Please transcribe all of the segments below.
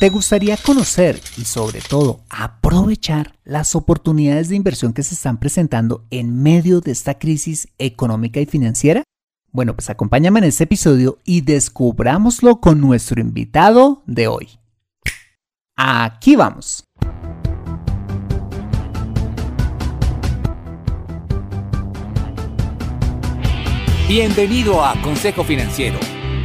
¿Te gustaría conocer y sobre todo aprovechar las oportunidades de inversión que se están presentando en medio de esta crisis económica y financiera? Bueno, pues acompáñame en este episodio y descubrámoslo con nuestro invitado de hoy. Aquí vamos. Bienvenido a Consejo Financiero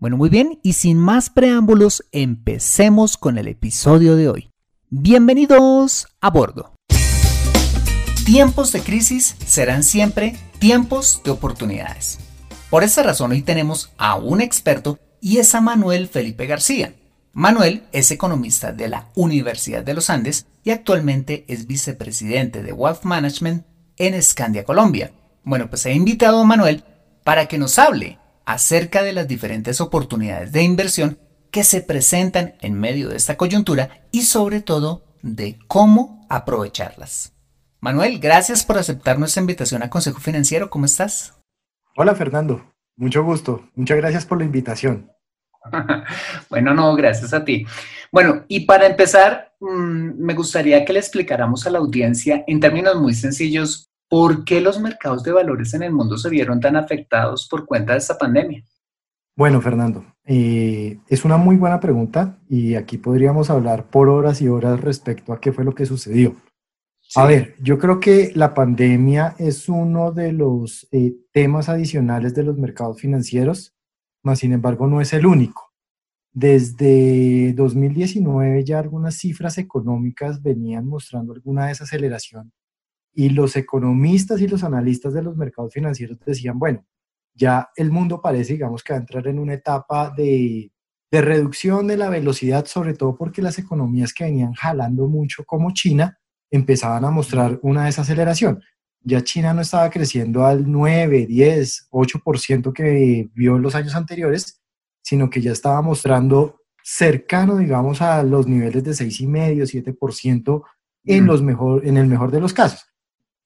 Bueno, muy bien, y sin más preámbulos, empecemos con el episodio de hoy. Bienvenidos a bordo. Tiempos de crisis serán siempre tiempos de oportunidades. Por esa razón hoy tenemos a un experto y es a Manuel Felipe García. Manuel es economista de la Universidad de los Andes y actualmente es vicepresidente de Wealth Management en Scandia, Colombia. Bueno, pues he invitado a Manuel para que nos hable acerca de las diferentes oportunidades de inversión que se presentan en medio de esta coyuntura y sobre todo de cómo aprovecharlas. Manuel, gracias por aceptar nuestra invitación a Consejo Financiero. ¿Cómo estás? Hola Fernando, mucho gusto. Muchas gracias por la invitación. bueno, no, gracias a ti. Bueno, y para empezar, mm, me gustaría que le explicáramos a la audiencia en términos muy sencillos ¿Por qué los mercados de valores en el mundo se vieron tan afectados por cuenta de esta pandemia? Bueno, Fernando, eh, es una muy buena pregunta y aquí podríamos hablar por horas y horas respecto a qué fue lo que sucedió. A ver, yo creo que la pandemia es uno de los eh, temas adicionales de los mercados financieros, mas sin embargo no es el único. Desde 2019 ya algunas cifras económicas venían mostrando alguna desaceleración y los economistas y los analistas de los mercados financieros decían, bueno, ya el mundo parece, digamos, que va a entrar en una etapa de, de reducción de la velocidad, sobre todo porque las economías que venían jalando mucho, como China, empezaban a mostrar una desaceleración. Ya China no estaba creciendo al 9, 10, 8% que vio en los años anteriores, sino que ya estaba mostrando cercano, digamos, a los niveles de 6,5, 7% en, los mejor, en el mejor de los casos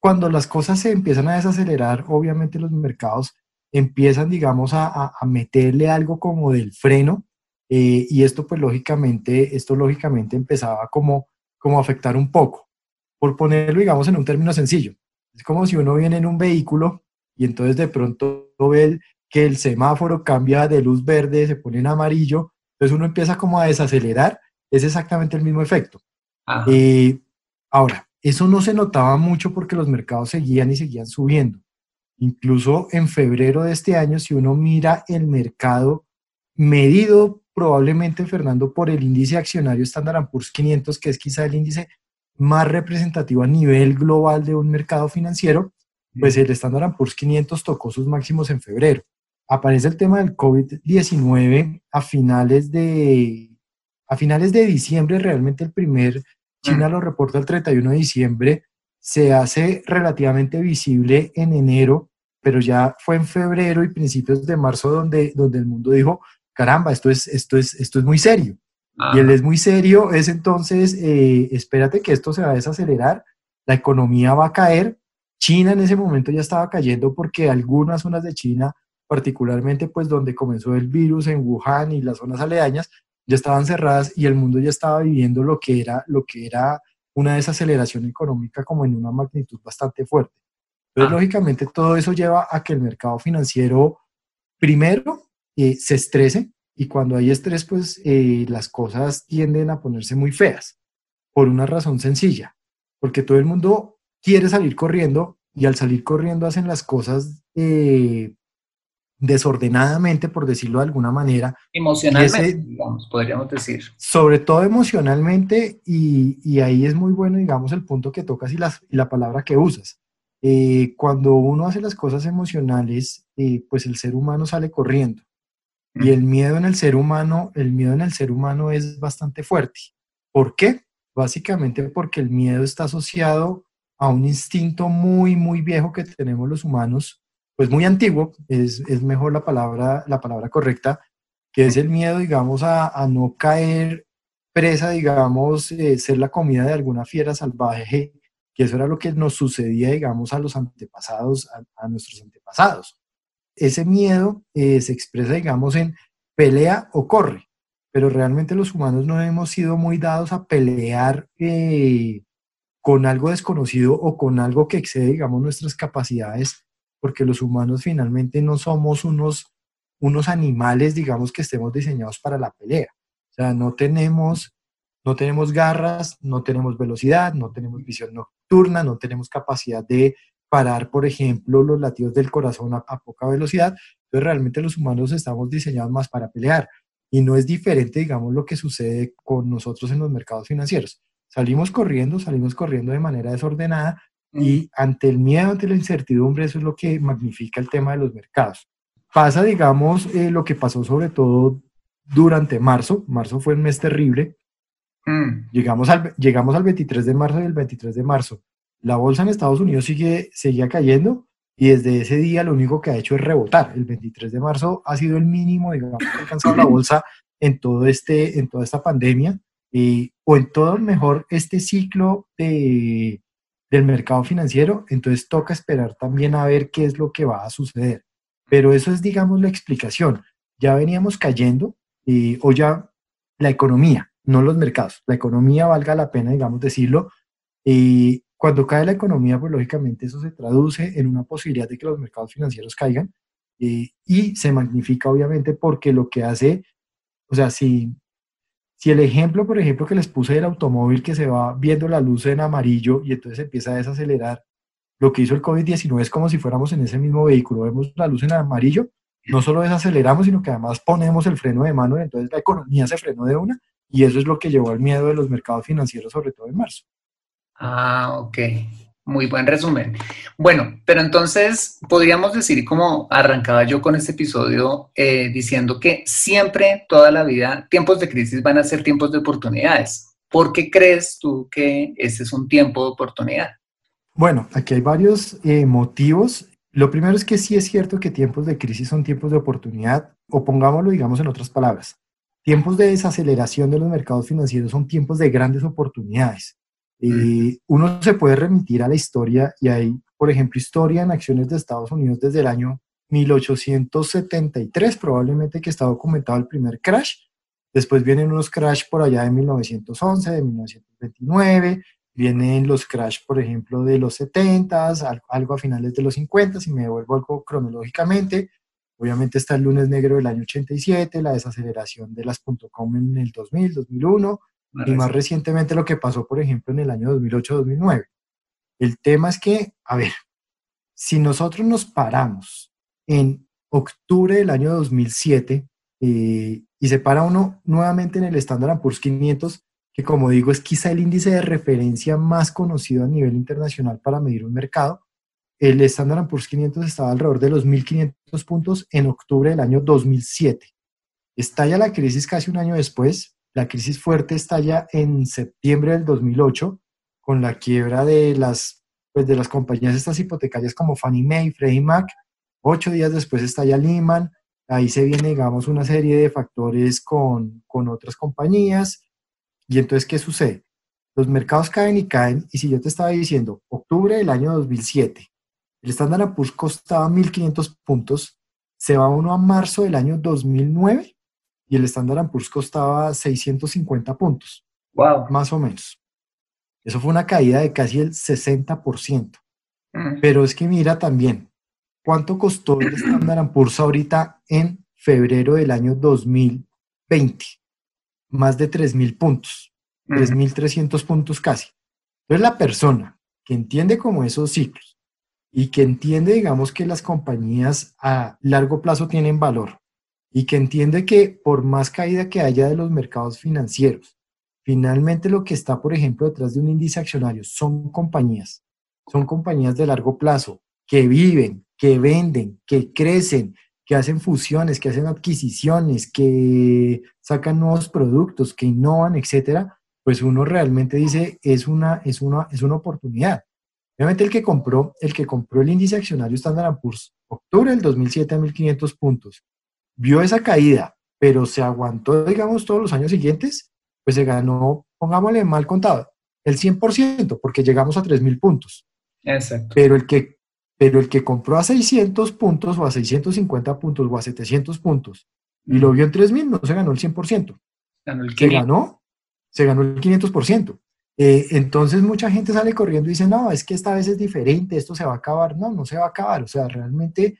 cuando las cosas se empiezan a desacelerar, obviamente los mercados empiezan, digamos, a, meterle algo como del freno eh, y esto pues lógicamente, esto lógicamente empezaba como, como a afectar un poco. Por ponerlo, digamos, en un término sencillo. Es como si uno viene en un vehículo y entonces de pronto ve que el semáforo cambia de luz verde, se pone en amarillo, entonces uno empieza como a desacelerar, es exactamente el mismo efecto. Eh, ahora, eso no se notaba mucho porque los mercados seguían y seguían subiendo. Incluso en febrero de este año, si uno mira el mercado medido probablemente, Fernando, por el índice accionario Standard Poor's 500, que es quizá el índice más representativo a nivel global de un mercado financiero, pues el Standard Poor's 500 tocó sus máximos en febrero. Aparece el tema del COVID-19 a finales de a finales de diciembre, realmente el primer, China lo reporta el 31 de diciembre, se hace relativamente visible en enero, pero ya fue en febrero y principios de marzo donde, donde el mundo dijo, caramba, esto es, esto es, esto es muy serio. Y él es muy serio, es entonces, eh, espérate que esto se va a desacelerar, la economía va a caer. China en ese momento ya estaba cayendo porque algunas zonas de China, particularmente pues donde comenzó el virus en Wuhan y las zonas aledañas, ya estaban cerradas y el mundo ya estaba viviendo lo que era, lo que era una desaceleración económica como en una magnitud bastante fuerte. Entonces, ah. lógicamente, todo eso lleva a que el mercado financiero, primero, eh, se estrese y cuando hay estrés, pues eh, las cosas tienden a ponerse muy feas, por una razón sencilla, porque todo el mundo quiere salir corriendo y al salir corriendo hacen las cosas eh, desordenadamente, por decirlo de alguna manera. Emocionalmente, digamos, podríamos decir. Sobre todo emocionalmente, y, ahí es muy bueno, digamos, el punto que tocas y, las, y la palabra que usas. Eh, cuando uno hace las cosas emocionales, eh, pues el ser humano sale corriendo. Y el miedo en el ser humano, el miedo en el ser humano es bastante fuerte. ¿Por qué? Básicamente porque el miedo está asociado a un instinto muy, muy viejo que tenemos los humanos, pues muy antiguo, es, mejor la palabra, la palabra correcta, que es el miedo, digamos, a, no caer presa, digamos, eh, ser la comida de alguna fiera salvaje, que eso era lo que nos sucedía, digamos, a los antepasados, a, nuestros antepasados. Ese miedo eh, se expresa, digamos, en pelea o corre, pero realmente los humanos no hemos sido muy dados a pelear eh, con algo desconocido o con algo que excede, digamos, nuestras capacidades porque los humanos finalmente no somos unos, unos animales, digamos, que estemos diseñados para la pelea. O sea, no tenemos, no tenemos garras, no tenemos velocidad, no tenemos visión nocturna, no tenemos capacidad de parar, por ejemplo, los latidos del corazón a, poca velocidad. Entonces, realmente los humanos estamos diseñados más para pelear. Y no es diferente, digamos, lo que sucede con nosotros en los mercados financieros. Salimos corriendo, salimos corriendo de manera desordenada, y ante el miedo, ante la incertidumbre, eso es lo que magnifica el tema de los mercados. Pasa, digamos, eh, lo que pasó sobre todo durante marzo. Marzo fue un mes terrible. Mm. Llegamos, al, llegamos al 23 de marzo y el 23 de marzo. La bolsa en Estados Unidos sigue, seguía cayendo y desde ese día lo único que ha hecho es rebotar. El 23 de marzo ha sido el mínimo, digamos, que ha alcanzado la bolsa en, todo este, en toda esta pandemia eh, o en todo mejor este ciclo de del mercado financiero, entonces toca esperar también a ver qué es lo que va a suceder. Pero eso es, digamos, la explicación. Ya veníamos cayendo, y o ya la economía, no los mercados, la economía valga la pena, digamos, decirlo, y cuando cae la economía, pues lógicamente eso se traduce en una posibilidad de que los mercados financieros caigan y se magnifica obviamente porque lo que hace, o sea, si si el ejemplo, por ejemplo, que les puse del automóvil que se va viendo la luz en amarillo y entonces empieza a desacelerar, lo que hizo el COVID-19 es como si fuéramos en ese mismo vehículo, vemos la luz en amarillo, no solo desaceleramos, sino que además ponemos el freno de mano y entonces la economía se frenó de una y eso es lo que llevó al miedo de los mercados financieros, sobre todo en marzo. Ah, ok. Muy buen resumen. Bueno, pero entonces podríamos decir, como arrancaba yo con este episodio, eh, diciendo que siempre, toda la vida, tiempos de crisis van a ser tiempos de oportunidades. ¿Por qué crees tú que este es un tiempo de oportunidad? Bueno, aquí hay varios eh, motivos. Lo primero es que sí es cierto que tiempos de crisis son tiempos de oportunidad, o pongámoslo, digamos, en otras palabras. Tiempos de desaceleración de los mercados financieros son tiempos de grandes oportunidades. Y uno se puede remitir a la historia y hay, por ejemplo, historia en acciones de Estados Unidos desde el año 1873, probablemente que está documentado el primer crash. Después vienen unos crash por allá de 1911, de 1929, vienen los crash, por ejemplo, de los 70, algo a finales de los 50, si me devuelvo algo cronológicamente. Obviamente está el lunes negro del año 87, la desaceleración de las .com en el 2000, 2001, y más recientemente lo que pasó, por ejemplo, en el año 2008-2009. El tema es que, a ver, si nosotros nos paramos en octubre del año 2007 eh, y se para uno nuevamente en el Standard Poor's 500, que como digo es quizá el índice de referencia más conocido a nivel internacional para medir un mercado, el Standard Poor's 500 estaba alrededor de los 1.500 puntos en octubre del año 2007. Estalla la crisis casi un año después. La crisis fuerte estalla en septiembre del 2008 con la quiebra de las, pues de las compañías estas hipotecarias como Fannie Mae, Freddie Mac. Ocho días después estalla Lehman. Ahí se viene, digamos, una serie de factores con, con otras compañías. Y entonces, ¿qué sucede? Los mercados caen y caen. Y si yo te estaba diciendo, octubre del año 2007, el Standard Poor's costaba 1.500 puntos, se va uno a marzo del año 2009 y el Standard Poor's costaba 650 puntos. Wow. Más o menos. Eso fue una caída de casi el 60%. Mm. Pero es que mira también, ¿cuánto costó el Standard Poor's ahorita en febrero del año 2020? Más de 3.000 puntos, 3.300 mm. puntos casi. Entonces la persona que entiende como esos ciclos y que entiende, digamos, que las compañías a largo plazo tienen valor y que entiende que por más caída que haya de los mercados financieros, finalmente lo que está, por ejemplo, detrás de un índice accionario son compañías, son compañías de largo plazo que viven, que venden, que crecen, que hacen fusiones, que hacen adquisiciones, que sacan nuevos productos, que innovan, etcétera, pues uno realmente dice es una, es una, es una oportunidad. Obviamente el que compró, el que compró el índice accionario Standard Poor's octubre del 2007 a 1500 puntos, vio esa caída, pero se aguantó, digamos, todos los años siguientes, pues se ganó, pongámosle mal contado, el 100%, porque llegamos a 3000 puntos. Exacto. Pero el que pero el que compró a 600 puntos o a 650 puntos o a 700 puntos y lo vio en 3000 no se ganó el 100%. Ganó el se ganó, se ganó el 500%. Eh, entonces mucha gente sale corriendo y dice, no, es que esta vez es diferente, esto se va a acabar. No, no se va a acabar. O sea, realmente,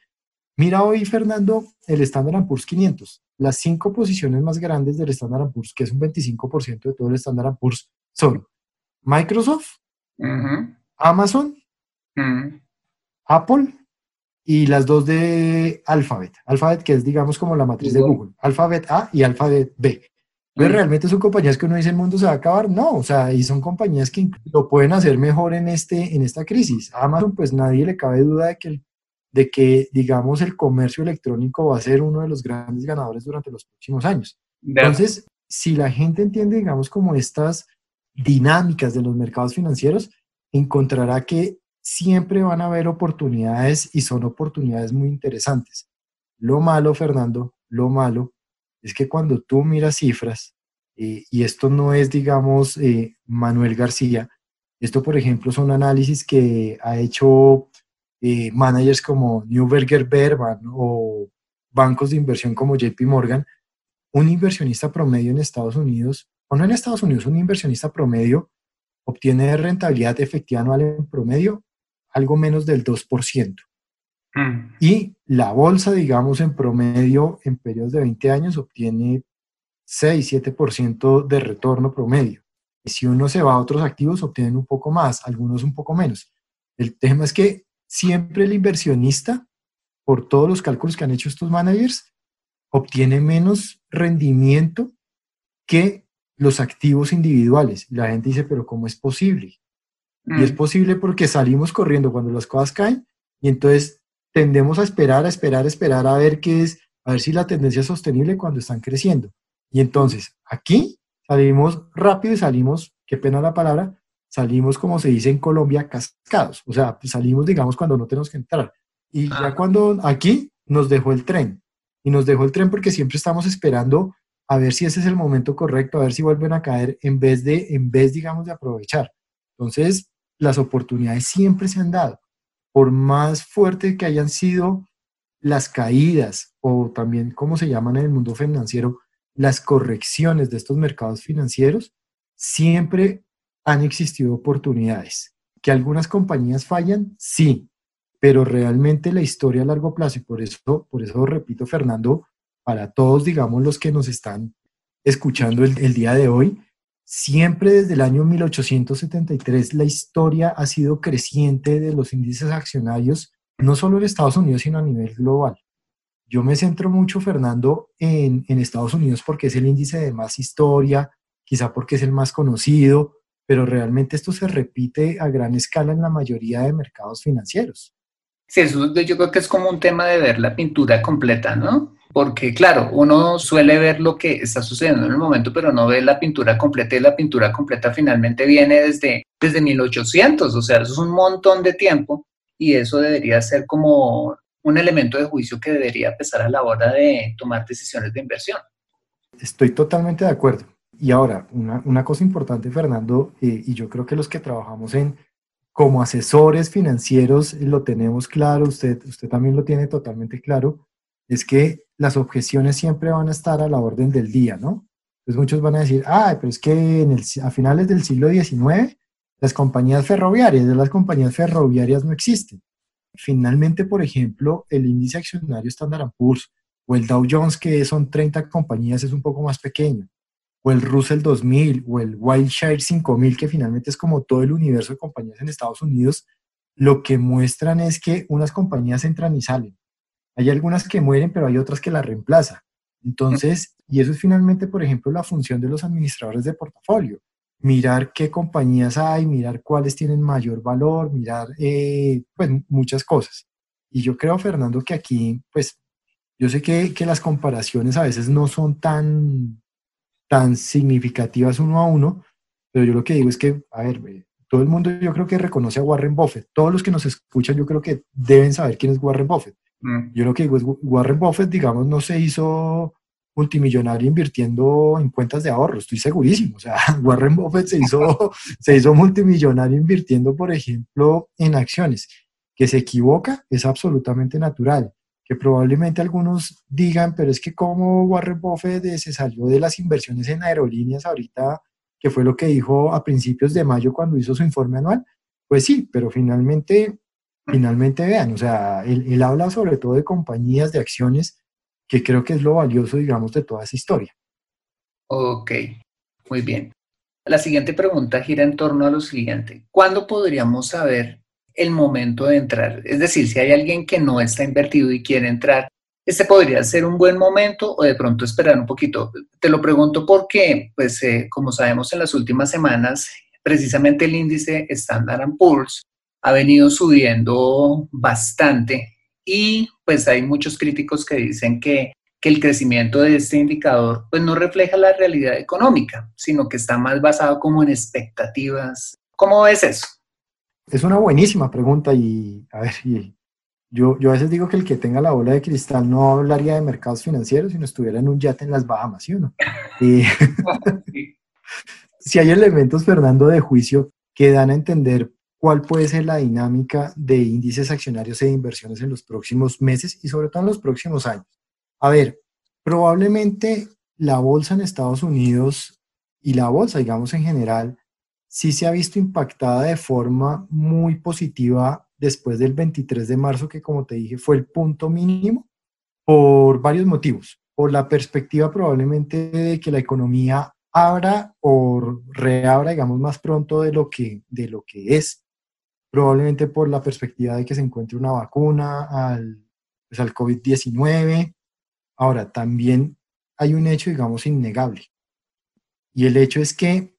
mira hoy, Fernando, el Standard Poor's 500. Las cinco posiciones más grandes del Standard Poor's, que es un 25% de todo el Standard Poor's, son Microsoft, Amazon, Apple y las dos de Alphabet. Alphabet, que es, digamos, como la matriz de Google. Alphabet A y Alphabet B. Pero realmente son compañías que uno dice el mundo se va a acabar. No, o sea, y son compañías que lo pueden hacer mejor en, este, en esta crisis. Amazon, pues nadie le cabe duda de que, de que, digamos, el comercio electrónico va a ser uno de los grandes ganadores durante los próximos años. Entonces, si la gente entiende, digamos, como estas dinámicas de los mercados financieros, encontrará que siempre van a haber oportunidades y son oportunidades muy interesantes. Lo malo, Fernando, lo malo es que cuando tú miras cifras, eh, y esto no es, digamos, eh, Manuel García, esto, por ejemplo, son análisis que ha hecho eh, managers como Newberger Berman o bancos de inversión como JP Morgan, un inversionista promedio en Estados Unidos, o no en Estados Unidos, un inversionista promedio obtiene rentabilidad efectiva anual en promedio algo menos del 2%. Mm. Y la bolsa, digamos, en promedio, en periodos de 20 años, obtiene 6, 7% de retorno promedio. Y si uno se va a otros activos, obtienen un poco más, algunos un poco menos. El tema es que siempre el inversionista, por todos los cálculos que han hecho estos managers, obtiene menos rendimiento que los activos individuales. La gente dice, pero ¿cómo es posible? Y es mm. posible porque salimos corriendo cuando las cosas caen y entonces tendemos a esperar, a esperar, a esperar a ver qué es, a ver si la tendencia es sostenible cuando están creciendo. Y entonces aquí salimos rápido y salimos, qué pena la palabra, salimos como se dice en Colombia, cascados. O sea, pues salimos, digamos, cuando no tenemos que entrar. Y ya cuando aquí nos dejó el tren. Y nos dejó el tren porque siempre estamos esperando a ver si ese es el momento correcto, a ver si vuelven a caer en vez de, en vez, digamos, de aprovechar. Entonces, las oportunidades siempre se han dado. Por más fuerte que hayan sido las caídas o también, como se llaman en el mundo financiero, las correcciones de estos mercados financieros, siempre han existido oportunidades. Que algunas compañías fallan, sí, pero realmente la historia a largo plazo, y por eso, por eso repito, Fernando, para todos, digamos, los que nos están escuchando el, el día de hoy, Siempre desde el año 1873 la historia ha sido creciente de los índices accionarios, no solo en Estados Unidos, sino a nivel global. Yo me centro mucho, Fernando, en, Estados Unidos porque es el índice de más historia, quizá porque es el más conocido, pero realmente esto se repite a gran escala en la mayoría de mercados financieros. Sí, eso yo creo que es como un tema de ver la pintura completa, ¿no? Porque claro, uno suele ver lo que está sucediendo en el momento, pero no ve la pintura completa y la pintura completa finalmente viene desde, desde 1800, o sea, eso es un montón de tiempo y eso debería ser como un elemento de juicio que debería pesar a la hora de tomar decisiones de inversión. Estoy totalmente de acuerdo. Y ahora, una, una cosa importante, Fernando, eh, y yo creo que los que trabajamos en como asesores financieros lo tenemos claro, usted, usted también lo tiene totalmente claro, es que las objeciones siempre van a estar a la orden del día, ¿no? Entonces muchos van a decir, ah, pero es que a finales del siglo XIX las compañías ferroviarias, las compañías ferroviarias no existen. Finalmente, por ejemplo, el índice accionario Standard Poor's o el Dow Jones, que son 30 compañías, es un poco más pequeño o el Russell 2000 o el Wilshire 5000, que finalmente es como todo el universo de compañías en Estados Unidos, lo que muestran es que unas compañías entran y salen. Hay algunas que mueren, pero hay otras que la reemplazan. Entonces, y eso es finalmente, por ejemplo, la función de los administradores de portafolio. Mirar qué compañías hay, mirar cuáles tienen mayor valor, mirar eh, pues, muchas cosas. Y yo creo, Fernando, que aquí, pues, yo sé que, que las comparaciones a veces no son tan, tan significativas uno a uno, pero yo lo que digo es que, a ver, todo el mundo yo creo que reconoce a Warren Buffett. Todos los que nos escuchan yo creo que deben saber quién es Warren Buffett. Mm. Yo lo que digo es, Warren Buffett, digamos, no se hizo multimillonario invirtiendo en cuentas de ahorro, estoy segurísimo. O sea, Warren Buffett se hizo, se hizo multimillonario invirtiendo, por ejemplo, en acciones. Que se equivoca es absolutamente natural que probablemente algunos digan, pero es que como Warren Buffett se salió de las inversiones en aerolíneas ahorita, que fue lo que dijo a principios de mayo cuando hizo su informe anual, pues sí, pero finalmente, finalmente vean, o sea, él, habla sobre todo de compañías, de acciones, que creo que es lo valioso, digamos, de toda esa historia. Ok, muy bien. La siguiente pregunta gira en torno a lo siguiente. ¿Cuándo podríamos saber el momento de entrar. Es decir, si hay alguien que no está invertido y quiere entrar, este podría ser un buen momento o de pronto esperar un poquito. Te lo pregunto porque, pues, eh, como sabemos en las últimas semanas, precisamente el índice Standard Poor's ha venido subiendo bastante y pues hay muchos críticos que dicen que, que el crecimiento de este indicador pues no refleja la realidad económica, sino que está más basado como en expectativas. ¿Cómo ves eso? Es una buenísima pregunta y, a ver, yo, yo a veces digo que el que tenga la bola de cristal no hablaría de mercados financieros si no estuviera en un yate en las Bahamas, ¿sí o no? si hay elementos, Fernando, de juicio que dan a entender cuál puede ser la dinámica de índices accionarios e inversiones en los próximos meses y sobre todo en los próximos años. A ver, probablemente la bolsa en Estados Unidos y la bolsa, digamos en general, sí se ha visto impactada de forma muy positiva después del 23 de marzo, que como te dije fue el punto mínimo, por varios motivos. Por la perspectiva probablemente de que la economía abra o reabra, digamos, más pronto de lo que, de lo que es. Probablemente por la perspectiva de que se encuentre una vacuna al, pues, al COVID-19. Ahora, también hay un hecho, digamos, innegable. Y el hecho es que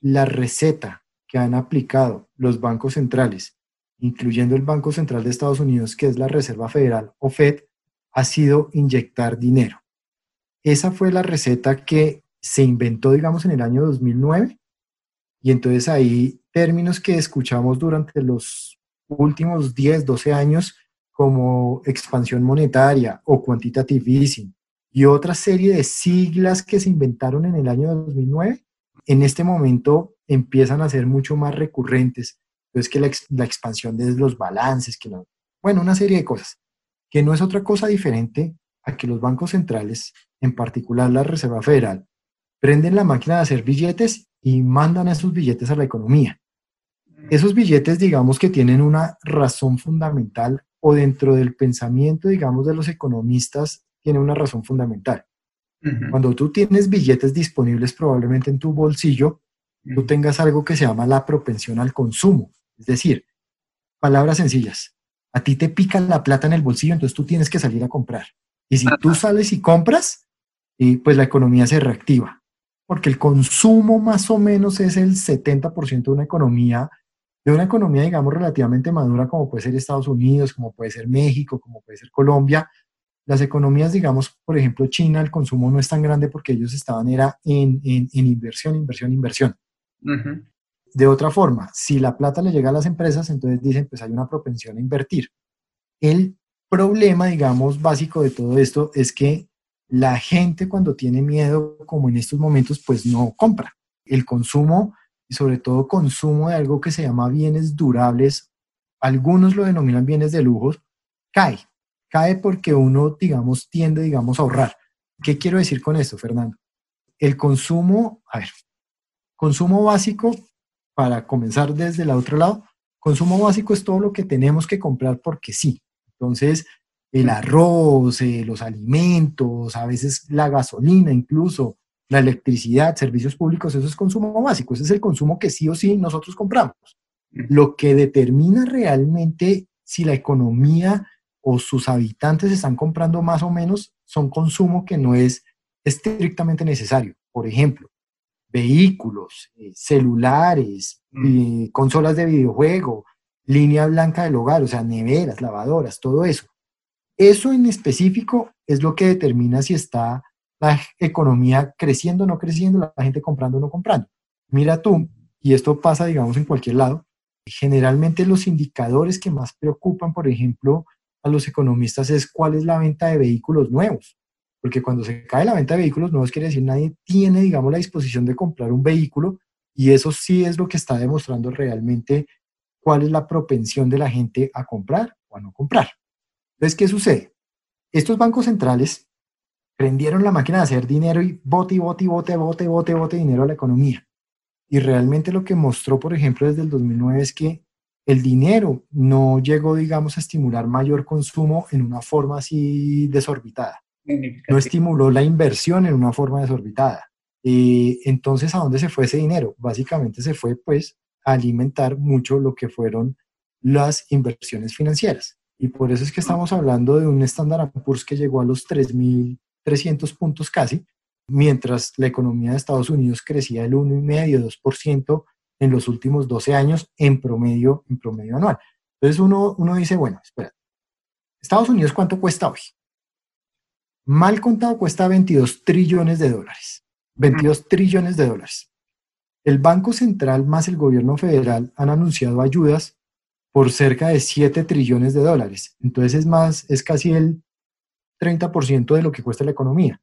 la receta que han aplicado los bancos centrales, incluyendo el Banco Central de Estados Unidos, que es la Reserva Federal o Fed, ha sido inyectar dinero. Esa fue la receta que se inventó, digamos, en el año 2009. Y entonces ahí términos que escuchamos durante los últimos 10, 12 años como expansión monetaria o quantitative easing y otra serie de siglas que se inventaron en el año 2009 en este momento empiezan a ser mucho más recurrentes. Entonces, que la, expansión de los balances, que bueno, una serie de cosas, que no es otra cosa diferente a que los bancos centrales, en particular la Reserva Federal, prenden la máquina de hacer billetes y mandan esos billetes a la economía. Esos billetes, digamos que tienen una razón fundamental o dentro del pensamiento, digamos, de los economistas, tiene una razón fundamental. Cuando tú tienes billetes disponibles probablemente en tu bolsillo, tú tengas algo que se llama la propensión al consumo. Es decir, palabras sencillas. A ti te pica la plata en el bolsillo, entonces tú tienes que salir a comprar. Y si tú sales y compras, pues la economía se reactiva. Porque el consumo más o menos es el 70% de una economía de una economía, digamos, relativamente madura como puede ser Estados Unidos, como puede ser México, como puede ser Colombia, las economías, digamos, por ejemplo, China, el consumo no es tan grande porque ellos estaban era en, en, inversión, inversión, inversión. De otra forma, si la plata le llega a las empresas, entonces dicen, pues hay una propensión a invertir. El problema, digamos, básico de todo esto es que la gente cuando tiene miedo, como en estos momentos, pues no compra. El consumo, y sobre todo consumo de algo que se llama bienes durables, algunos lo denominan bienes de lujos, cae cae porque uno, digamos, tiende, digamos, a ahorrar. ¿Qué quiero decir con esto, Fernando? El consumo, a ver, consumo básico, para comenzar desde el otro lado, consumo básico es todo lo que tenemos que comprar porque sí. Entonces, el arroz, eh, los alimentos, a veces la gasolina incluso, la electricidad, servicios públicos, eso es consumo básico, ese es el consumo que sí o sí nosotros compramos. Lo que determina realmente si la economía o sus habitantes están comprando más o menos son consumo que no es estrictamente necesario. Por ejemplo, vehículos, eh, celulares, mm. eh, consolas de videojuego, línea blanca del hogar, o sea, neveras, lavadoras, todo eso. Eso en específico es lo que determina si está la economía creciendo o no creciendo, la gente comprando o no comprando. Mira tú, y esto pasa, digamos, en cualquier lado, generalmente los indicadores que más preocupan, por ejemplo, a los economistas es cuál es la venta de vehículos nuevos. Porque cuando se cae la venta de vehículos nuevos, quiere decir nadie tiene, digamos, la disposición de comprar un vehículo y eso sí es lo que está demostrando realmente cuál es la propensión de la gente a comprar o a no comprar. Entonces, ¿qué sucede? Estos bancos centrales prendieron la máquina de hacer dinero y bote y bote y bote, bote, bote, bote dinero a la economía. Y realmente lo que mostró, por ejemplo, desde el 2009 es que el dinero no llegó, digamos, a estimular mayor consumo en una forma así desorbitada. No estimuló la inversión en una forma desorbitada. y entonces, ¿a dónde se fue ese dinero? Básicamente se fue, pues, a alimentar mucho lo que fueron las inversiones financieras. Y por eso es que estamos hablando de un Standard Poor's que llegó a los 3.300 puntos casi, mientras la economía de Estados Unidos crecía el 1,5-2% en los últimos 12 años en promedio, en promedio anual. Entonces uno, uno dice, bueno, espera, Estados Unidos cuánto cuesta hoy? Mal contado cuesta 22 trillones de dólares. 22 trillones de dólares. El Banco Central más el gobierno federal han anunciado ayudas por cerca de 7 trillones de dólares. Entonces es más, es casi el 30% de lo que cuesta la economía.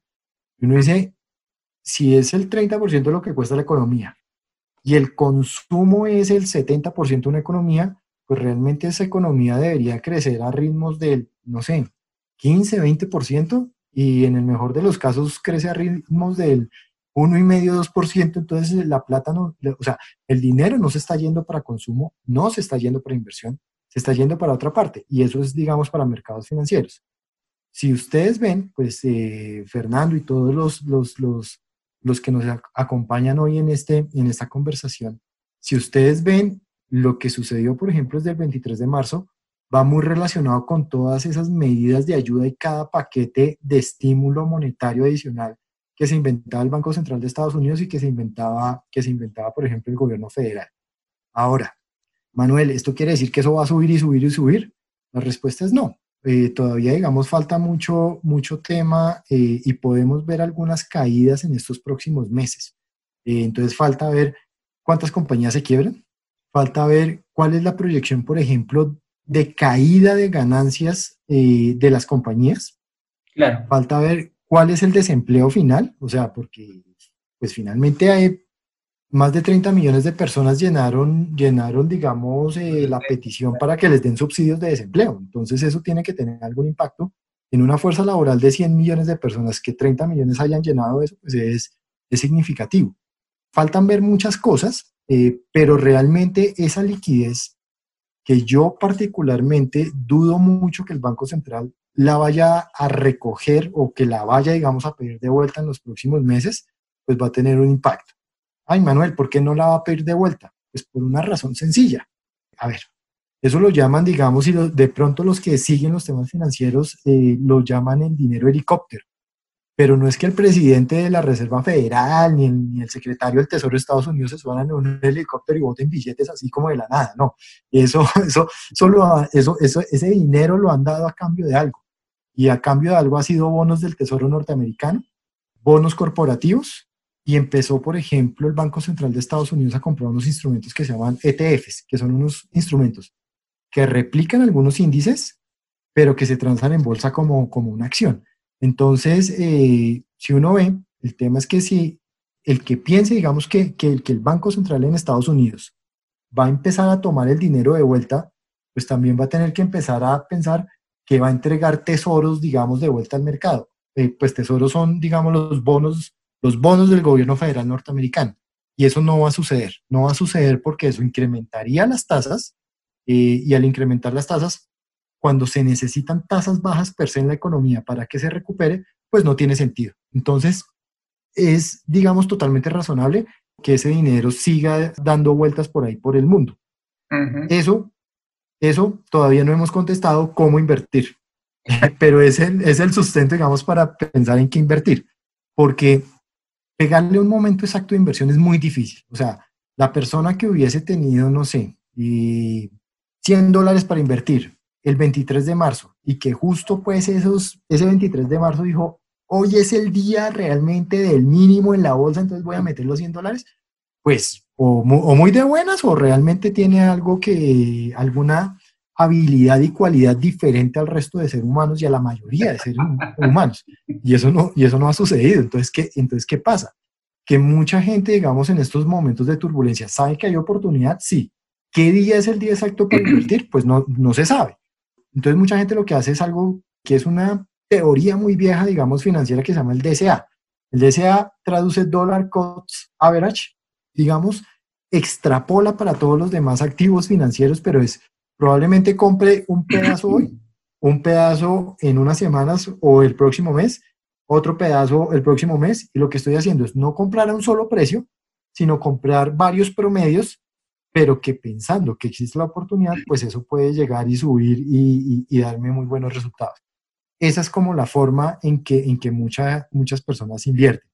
Y uno dice, si es el 30% de lo que cuesta la economía y el consumo es el 70% de una economía, pues realmente esa economía debería crecer a ritmos del, no sé, 15, 20%, y en el mejor de los casos crece a ritmos del 1,5, 2%, entonces la plata no, o sea, el dinero no se está yendo para consumo, no se está yendo para inversión, se está yendo para otra parte, y eso es, digamos, para mercados financieros. Si ustedes ven, pues eh, Fernando y todos los, los, los los que nos acompañan hoy en, este, en esta conversación, si ustedes ven lo que sucedió, por ejemplo, desde el 23 de marzo, va muy relacionado con todas esas medidas de ayuda y cada paquete de estímulo monetario adicional que se inventaba el Banco Central de Estados Unidos y que se inventaba, que se inventaba, por ejemplo, el gobierno federal. Ahora, Manuel, ¿esto quiere decir que eso va a subir y subir y subir? La respuesta es no. Eh, todavía, digamos, falta mucho, mucho tema eh, y podemos ver algunas caídas en estos próximos meses. Eh, entonces, falta ver cuántas compañías se quiebran, falta ver cuál es la proyección, por ejemplo, de caída de ganancias de las compañías. Claro. Falta ver cuál es el desempleo final, o sea, porque pues finalmente hay, más de 30 millones de personas llenaron, llenaron digamos, eh, la petición para que les den subsidios de desempleo. Entonces eso tiene que tener algún impacto. En una fuerza laboral de 100 millones de personas, que 30 millones hayan llenado eso, pues es, es significativo. Faltan ver muchas cosas, eh, pero realmente esa liquidez que yo particularmente dudo mucho que el Banco Central la vaya a recoger o que la vaya, digamos, a pedir de vuelta en los próximos meses, pues va a tener un impacto. Ay, Manuel, ¿por qué no la va a pedir de vuelta? Pues por una razón sencilla. A ver, eso lo llaman, digamos, y de pronto los que siguen los temas financieros eh, lo llaman el dinero helicóptero. pero no es que el presidente de la Reserva Federal ni el, secretario del Tesoro de Estados Unidos se suban en un helicóptero y voten billetes así como de la nada, no. Eso, eso, solo, eso, eso, ese dinero lo han dado a cambio de algo. Y a cambio de algo ha sido bonos del Tesoro norteamericano, bonos corporativos, y empezó, por ejemplo, el Banco Central de Estados Unidos a comprar unos instrumentos que se llaman ETFs, que son unos instrumentos que replican algunos índices, pero que se transan en bolsa como, como una acción. Entonces, eh, si uno ve, el tema es que si el que piense, digamos, que, que, el, que el Banco Central en Estados Unidos va a empezar a tomar el dinero de vuelta, pues también va a tener que empezar a pensar que va a entregar tesoros, digamos, de vuelta al mercado. Eh, pues tesoros son, digamos, los bonos, los bonos del gobierno federal norteamericano. Y eso no va a suceder. No va a suceder porque eso incrementaría las tasas eh, y al incrementar las tasas, cuando se necesitan tasas bajas per se en la economía para que se recupere, pues no tiene sentido. Entonces, es, digamos, totalmente razonable que ese dinero siga dando vueltas por ahí por el mundo. Eso, eso todavía no hemos contestado cómo invertir, pero es el, es el sustento, digamos, para pensar en qué invertir, porque pegarle un momento exacto de inversión es muy difícil. O sea, la persona que hubiese tenido, no sé, y 100 dólares para invertir el 23 de marzo y que justo pues esos, ese 23 de marzo dijo, hoy es el día realmente del mínimo en la bolsa, entonces voy a meter los 100 dólares, pues o, muy de buenas o realmente tiene algo que, alguna habilidad y cualidad diferente al resto de seres humanos y a la mayoría de seres humanos. Y eso no, y eso no ha sucedido. Entonces, ¿qué, entonces, ¿qué pasa? Que mucha gente, digamos, en estos momentos de turbulencia, sabe que hay oportunidad, sí. ¿Qué día es el día exacto para invertir? Pues no, no se sabe. Entonces mucha gente lo que hace es algo que es una teoría muy vieja, digamos, financiera que se llama el DCA. El DCA traduce Dollar Cost Average, digamos, extrapola para todos los demás activos financieros, pero es probablemente compre un pedazo hoy, un pedazo en unas semanas o el próximo mes, otro pedazo el próximo mes, y lo que estoy haciendo es no comprar a un solo precio, sino comprar varios promedios pero que pensando que existe la oportunidad, pues eso puede llegar y subir y, darme muy buenos resultados. Esa es como la forma en que, en que muchas personas invierten.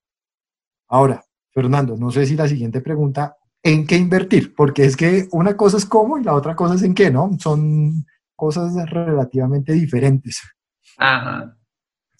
Ahora, Fernando, no sé si la siguiente pregunta, ¿en qué invertir? Porque es que una cosa es cómo y la otra cosa es en qué, ¿no? Son cosas relativamente diferentes. Ajá.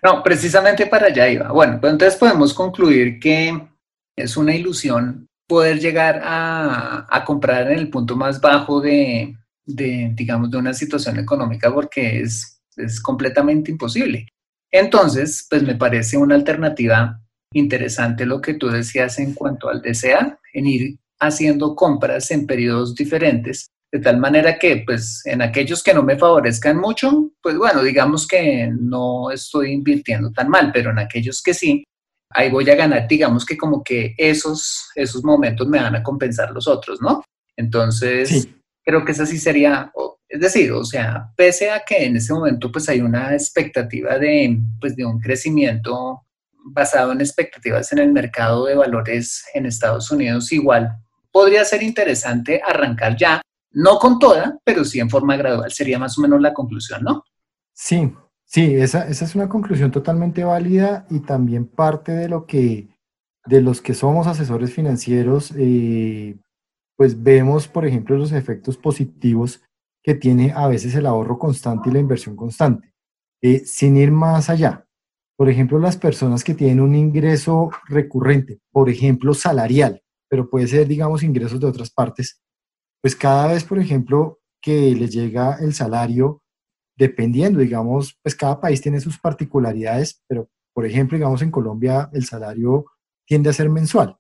No, precisamente para allá iba. Bueno, pues entonces podemos concluir que es una ilusión poder llegar a, comprar en el punto más bajo de, digamos, de una situación económica porque es, es completamente imposible. Entonces, pues me parece una alternativa interesante lo que tú decías en cuanto al DCA, en ir haciendo compras en periodos diferentes, de tal manera que, pues, en aquellos que no me favorezcan mucho, pues bueno, digamos que no estoy invirtiendo tan mal, pero en aquellos que sí, ahí voy a ganar, digamos que como que esos, esos momentos me van a compensar los otros, ¿no? Entonces, creo que esa sí sería, es decir, o sea, pese a que en ese momento pues hay una expectativa de, pues, de un crecimiento basado en expectativas en el mercado de valores en Estados Unidos, igual podría ser interesante arrancar ya, no con toda, pero sí en forma gradual, sería más o menos la conclusión, ¿no? Sí, Sí, esa, es una conclusión totalmente válida y también parte de lo que, de los que somos asesores financieros, eh, pues vemos, por ejemplo, los efectos positivos que tiene a veces el ahorro constante y la inversión constante. Eh, sin ir más allá, por ejemplo, las personas que tienen un ingreso recurrente, por ejemplo, salarial, pero puede ser, digamos, ingresos de otras partes, pues cada vez, por ejemplo, que les llega el salario, dependiendo, digamos, pues cada país tiene sus particularidades, pero por ejemplo, digamos, en Colombia el salario tiende a ser mensual.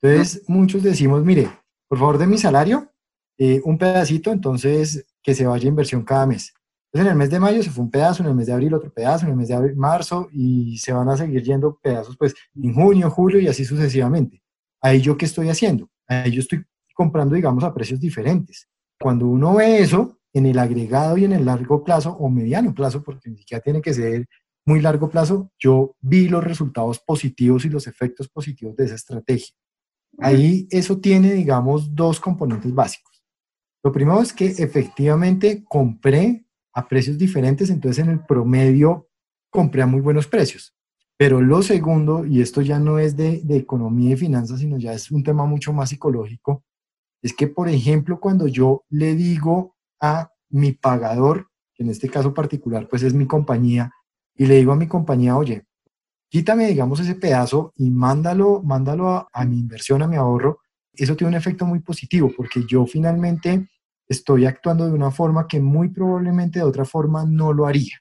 Entonces, muchos decimos, mire, por favor, de mi salario, eh, un pedacito, entonces que se vaya inversión cada mes. Entonces, en el mes de mayo se fue un pedazo, en el mes de abril otro pedazo, en el mes de abril, marzo, y se van a seguir yendo pedazos, pues, en junio, julio y así sucesivamente. Ahí yo, ¿qué estoy haciendo? Ahí yo estoy comprando, digamos, a precios diferentes. Cuando uno ve eso, en el agregado y en el largo plazo o mediano plazo, porque ni siquiera tiene que ser muy largo plazo, yo vi los resultados positivos y los efectos positivos de esa estrategia. Ahí eso tiene, digamos, dos componentes básicos. Lo primero es que efectivamente compré a precios diferentes, entonces en el promedio compré a muy buenos precios. Pero lo segundo, y esto ya no es de, economía y finanzas, sino ya es un tema mucho más psicológico, es que, por ejemplo, cuando yo le digo a mi pagador, que en este caso particular, pues es mi compañía, y le digo a mi compañía, oye, quítame, digamos, ese pedazo y mándalo, mándalo a, a mi inversión, a mi ahorro, eso tiene un efecto muy positivo, porque yo finalmente estoy actuando de una forma que muy probablemente de otra forma no lo haría.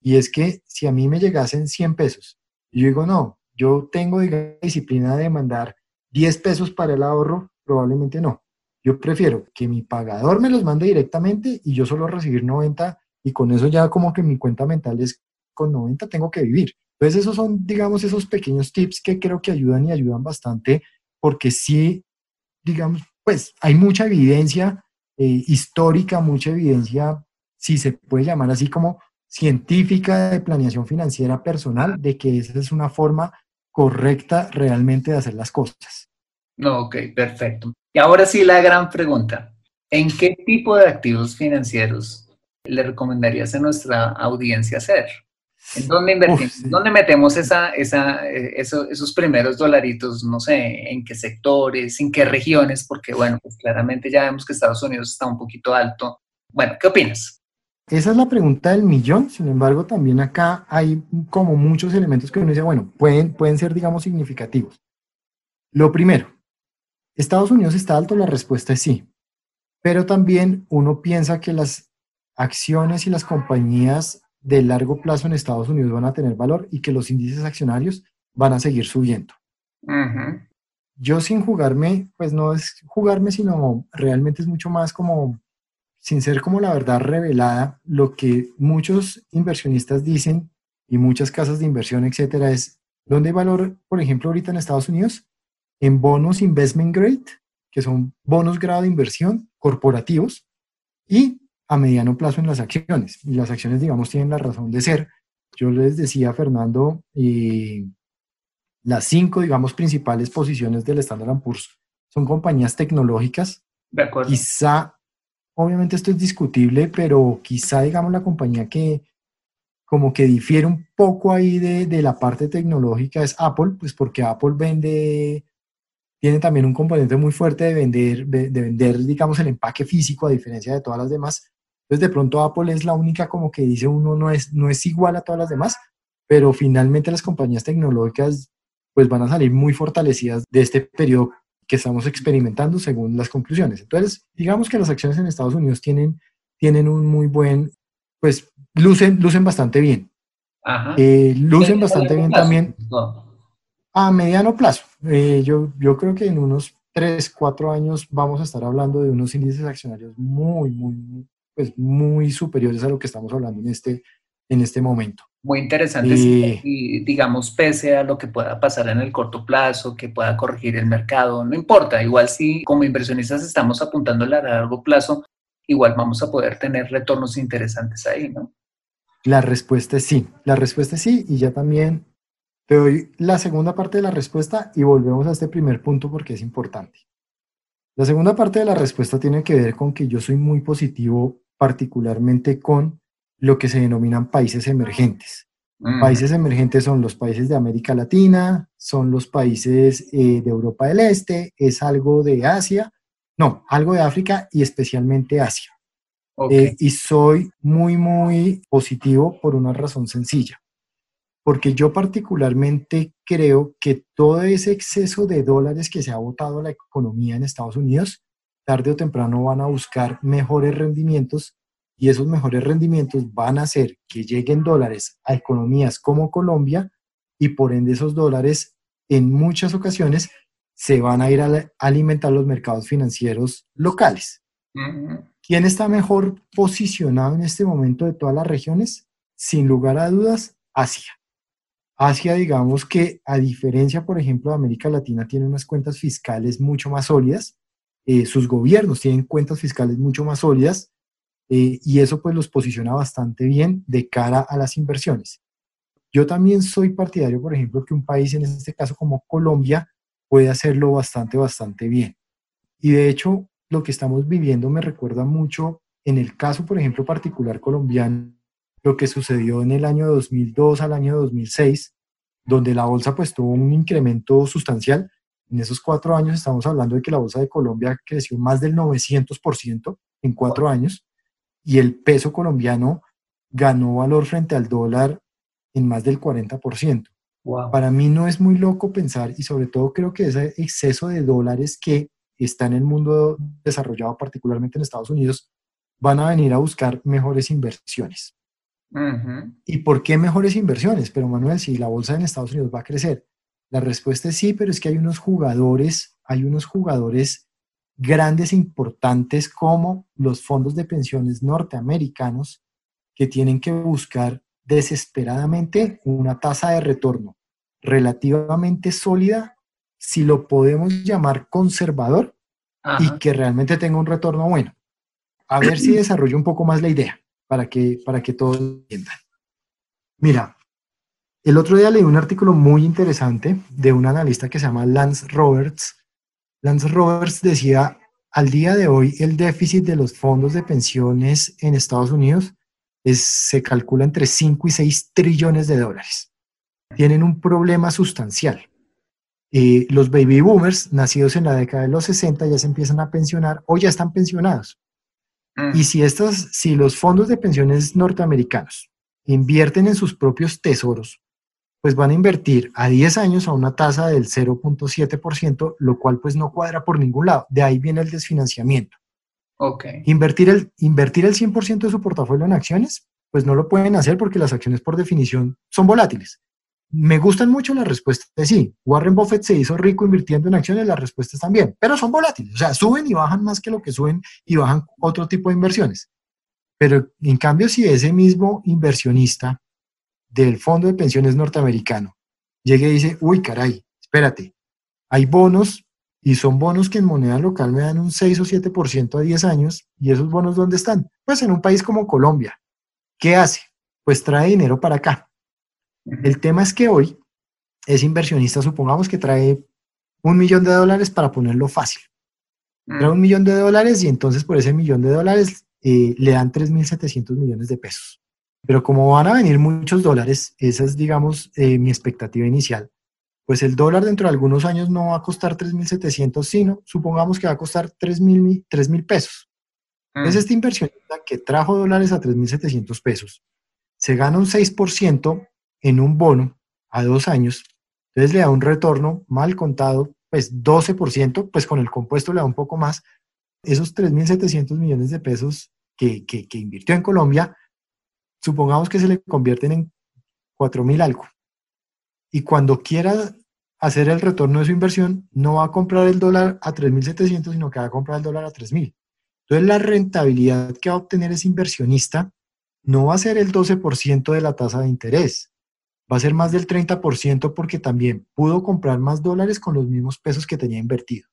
Y es que si a mí me llegasen 100 pesos y yo digo, no, yo tengo la disciplina de mandar 10 pesos para el ahorro, probablemente no. Yo prefiero que mi pagador me los mande directamente y yo solo recibir 90 y con eso ya como que mi cuenta mental es con 90 tengo que vivir. Entonces esos son, digamos, esos pequeños tips que creo que ayudan y ayudan bastante porque sí, digamos, pues hay mucha evidencia eh, histórica, mucha evidencia, si se puede llamar así como científica de planeación financiera personal de que esa es una forma correcta realmente de hacer las cosas. No, ok, perfecto. Y ahora sí la gran pregunta. ¿En qué tipo de activos financieros le recomendarías a nuestra audiencia hacer? ¿En dónde invertimos? ¿Dónde metemos esa, esa, eh, esos primeros dolaritos? No sé, ¿en qué sectores? ¿En qué regiones? Porque, bueno, pues claramente ya vemos que Estados Unidos está un poquito alto. Bueno, ¿qué opinas? Esa es la pregunta del millón, sin embargo, también acá hay como muchos elementos que uno dice, bueno, pueden, pueden ser, digamos, significativos. Lo primero, ¿Estados Unidos está alto? La respuesta es sí, pero también uno piensa que las acciones y las compañías de largo plazo en Estados Unidos van a tener valor y que los índices accionarios van a seguir subiendo. Yo sin jugarme, pues no es jugarme, sino realmente es mucho más como sin ser como la verdad revelada, lo que muchos inversionistas dicen y muchas casas de inversión, etcétera, es ¿dónde hay valor, por ejemplo, ahorita en Estados Unidos? En bonos investment grade, que son bonos grado de inversión corporativos, y a mediano plazo en las acciones. Y las acciones, digamos, tienen la razón de ser. Yo les decía, Fernando, las cinco, digamos, principales posiciones del Standard Poor's son compañías tecnológicas. De acuerdo. Quizá obviamente esto es discutible, pero quizá, digamos, la compañía que como que difiere un poco ahí de, la parte tecnológica es Apple, pues porque Apple vende, tiene también un componente muy fuerte de vender, de, vender, digamos, el empaque físico a diferencia de todas las demás. Entonces, de pronto Apple es la única como que dice uno no es, no es igual a todas las demás, pero finalmente las compañías tecnológicas pues van a salir muy fortalecidas de este periodo que estamos experimentando según las conclusiones. Entonces, digamos que las acciones en Estados Unidos tienen, tienen un muy buen, pues lucen, lucen bastante bien. Eh, lucen bastante bien también a mediano plazo. Eh, yo, yo creo que en unos 3, 4 años vamos a estar hablando de unos índices accionarios muy, muy, pues muy superiores a lo que estamos hablando en este, en este momento. Muy interesante, y, digamos, pese a lo que pueda pasar en el corto plazo, que pueda corregir el mercado, no importa, igual si como inversionistas estamos apuntando a largo plazo, igual vamos a poder tener retornos interesantes ahí, ¿no? La respuesta es sí, la respuesta es sí, y ya también te doy la segunda parte de la respuesta y volvemos a este primer punto porque es importante. La segunda parte de la respuesta tiene que ver con que yo soy muy positivo, particularmente con lo que se denominan países emergentes. Países emergentes son los países de América Latina, son los países eh, de Europa del Este, es algo de Asia, no, algo de África y especialmente Asia. Eh, y soy muy, muy positivo por una razón sencilla, porque yo particularmente creo que todo ese exceso de dólares que se ha botado a la economía en Estados Unidos, tarde o temprano van a buscar mejores rendimientos y esos mejores rendimientos van a hacer que lleguen dólares a economías como Colombia y por ende esos dólares en muchas ocasiones se van a ir a alimentar los mercados financieros locales. ¿Quién está mejor posicionado en este momento de todas las regiones? Sin lugar a dudas, Asia. Asia, digamos que a diferencia, por ejemplo, de América Latina, tiene unas cuentas fiscales mucho más sólidas, eh, sus gobiernos tienen cuentas fiscales mucho más sólidas, eh, y eso pues los posiciona bastante bien de cara a las inversiones. Yo también soy partidario, por ejemplo, que un país, en este caso como Colombia, puede hacerlo bastante, bastante bien. Y de hecho, lo que estamos viviendo me recuerda mucho, en el caso, por ejemplo, particular colombiano, lo que sucedió en el año 2002 al año 2006, donde la bolsa pues tuvo un incremento sustancial. En esos cuatro años estamos hablando de que la bolsa de Colombia creció más del 900% en cuatro años y el peso colombiano ganó valor frente al dólar en más del 40%. Para mí no es muy loco pensar y sobre todo creo que ese exceso de dólares que está en el mundo desarrollado, particularmente en Estados Unidos, van a venir a buscar mejores inversiones. ¿Y por qué mejores inversiones? Pero Manuel, si la bolsa en Estados Unidos va a crecer, la respuesta es sí, pero es que hay unos jugadores, hay unos jugadores grandes e importantes como los fondos de pensiones norteamericanos que tienen que buscar desesperadamente una tasa de retorno relativamente sólida, si lo podemos llamar conservador, y que realmente tenga un retorno bueno. A ver si desarrollo un poco más la idea para que, para que todos entiendan. Mira, el otro día leí un artículo muy interesante de un analista que se llama Lance Roberts. Lance Roberts decía, al día de hoy el déficit de los fondos de pensiones en Estados Unidos es, se calcula entre 5 y 6 trillones de dólares. Tienen un problema sustancial. Eh, los baby boomers, nacidos en la década de los 60, ya se empiezan a pensionar o ya están pensionados. Y si, estas, si los fondos de pensiones norteamericanos invierten en sus propios tesoros, pues van a invertir a 10 años a una tasa del 0.7%, lo cual pues no cuadra por ningún lado. De ahí viene el desfinanciamiento. Okay. Invertir el, invertir el 100% de su portafolio en acciones, pues no lo pueden hacer porque las acciones por definición son volátiles. Me gustan mucho las respuestas de sí. Warren Buffett se hizo rico invirtiendo en acciones, las respuestas también, pero son volátiles, o sea, suben y bajan más que lo que suben y bajan otro tipo de inversiones. Pero en cambio, si ese mismo inversionista del fondo de pensiones norteamericano llegue y dice, uy, caray, espérate, hay bonos y son bonos que en moneda local me dan un 6 o 7% a 10 años, ¿y esos bonos dónde están? Pues en un país como Colombia. ¿Qué hace? Pues trae dinero para acá. El tema es que hoy ese inversionista, supongamos que trae un millón de dólares para ponerlo fácil. Trae un millón de dólares y entonces por ese millón de dólares eh, le dan 3.700 millones de pesos. Pero como van a venir muchos dólares, esa es, digamos, eh, mi expectativa inicial, pues el dólar dentro de algunos años no va a costar 3.700, sino supongamos que va a costar 3.000 pesos. Entonces, este inversionista que trajo dólares a 3.700 pesos, se gana un 6% en un bono a dos años, entonces le da un retorno mal contado, pues 12%, pues con el compuesto le da un poco más. Esos 3.700 millones de pesos que, que, que, invirtió en Colombia, supongamos que se le convierten en 4.000 algo. Y cuando quiera hacer el retorno de su inversión, no va a comprar el dólar a 3.700, sino que va a comprar el dólar a 3.000. Entonces la rentabilidad que va a obtener ese inversionista no va a ser el 12% de la tasa de interés, va a ser más del 30% porque también pudo comprar más dólares con los mismos pesos que tenía invertido.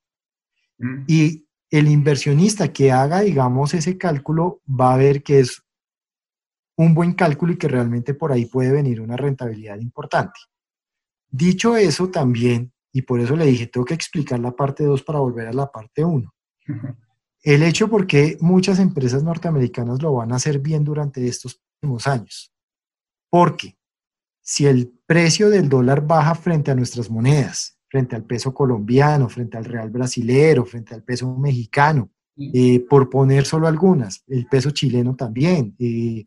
Mm. Y el inversionista que haga, digamos, ese cálculo va a ver que es un buen cálculo y que realmente por ahí puede venir una rentabilidad importante. Dicho eso también, y por eso le dije, tengo que explicar la parte 2 para volver a la parte 1. El hecho por qué muchas empresas norteamericanas lo van a hacer bien durante estos últimos años. Porque si el precio del dólar baja frente a nuestras monedas, frente al peso colombiano, frente al real brasilero, frente al peso mexicano, eh, por poner solo algunas, el peso chileno también, eh,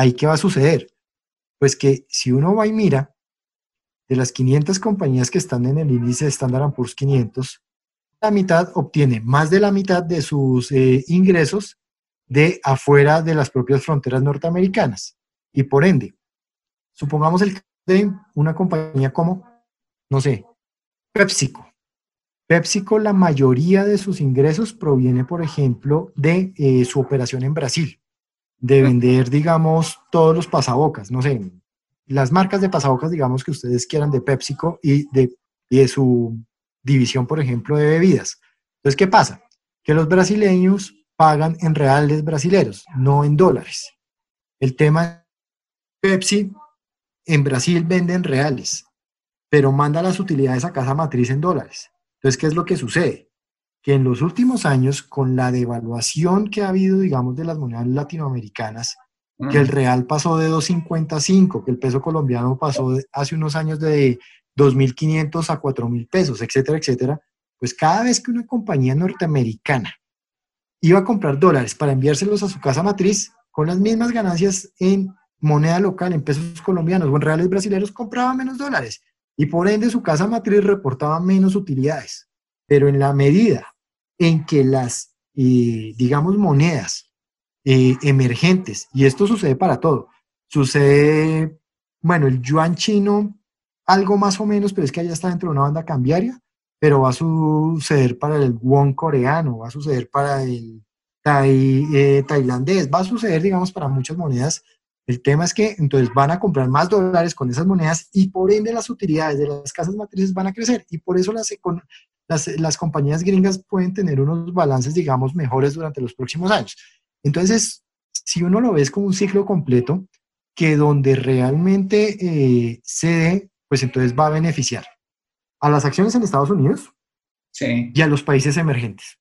¿ahí qué va a suceder? Pues que si uno va y mira, de las 500 compañías que están en el índice Standard Poor's 500, la mitad obtiene más de la mitad de sus eh, ingresos de afuera de las propias fronteras norteamericanas. Y por ende, Supongamos el de una compañía como, no sé, PepsiCo. PepsiCo, la mayoría de sus ingresos proviene, por ejemplo, de eh, su operación en Brasil, de vender, digamos, todos los pasabocas, no sé, las marcas de pasabocas, digamos, que ustedes quieran de PepsiCo y de, y de su división, por ejemplo, de bebidas. Entonces, ¿qué pasa? Que los brasileños pagan en reales brasileros, no en dólares. El tema Pepsi en Brasil venden reales, pero manda las utilidades a casa matriz en dólares. Entonces, ¿qué es lo que sucede? Que en los últimos años, con la devaluación que ha habido, digamos, de las monedas latinoamericanas, que el real pasó de 2.55, que el peso colombiano pasó hace unos años de 2.500 a 4.000 pesos, etcétera, etcétera, pues cada vez que una compañía norteamericana iba a comprar dólares para enviárselos a su casa matriz, con las mismas ganancias en moneda local, en pesos colombianos o en reales brasileños, compraba menos dólares y por ende su casa matriz reportaba menos utilidades. Pero en la medida en que las, eh, digamos, monedas eh, emergentes, y esto sucede para todo. Sucede, bueno, el yuan chino, algo más o menos, pero es que allá está dentro de una banda cambiaria, pero va a suceder para el won coreano, va a suceder para el eh, tailandés, va a suceder, digamos, para muchas monedas. El tema es que entonces van a comprar más dólares con esas monedas y por ende las utilidades de las casas matrices van a crecer y por eso las, las, las compañías gringas pueden tener unos balances, digamos, mejores durante los próximos años. Entonces, si uno lo ve es como un ciclo completo, que donde realmente eh, se dé, pues entonces va a beneficiar a las acciones en Estados Unidos y a los países emergentes.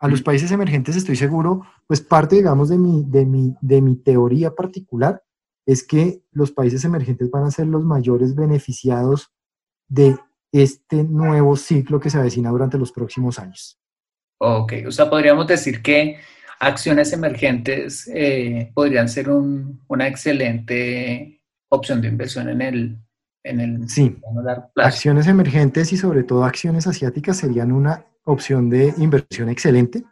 A los países emergentes estoy seguro, pues parte, digamos, de mi, de, mi, de mi teoría particular es que los países emergentes van a ser los mayores beneficiados de este nuevo ciclo que se avecina durante los próximos años. Ok, o sea, podríamos decir que acciones emergentes eh, podrían ser una excelente opción de inversión en el, en el sí. Acciones emergentes y sobre todo acciones asiáticas serían una opción de inversión excelente.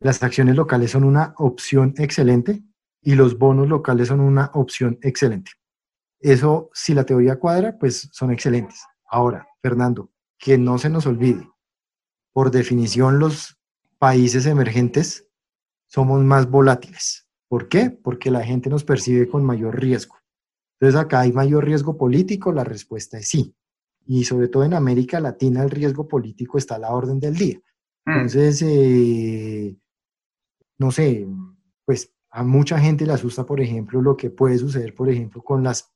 Las acciones locales son una opción excelente y los bonos locales son una opción excelente. Eso, si la teoría cuadra, pues son excelentes. Ahora, Fernando, que no se nos olvide, por definición los países emergentes somos más volátiles. ¿Por qué? Porque la gente nos percibe con mayor riesgo. Entonces acá hay mayor riesgo político, la respuesta es sí. Y sobre todo en América Latina el riesgo político está a la orden del día. Mm. Entonces, eh, no sé, pues a mucha gente le asusta, por ejemplo, lo que puede suceder, por ejemplo, con las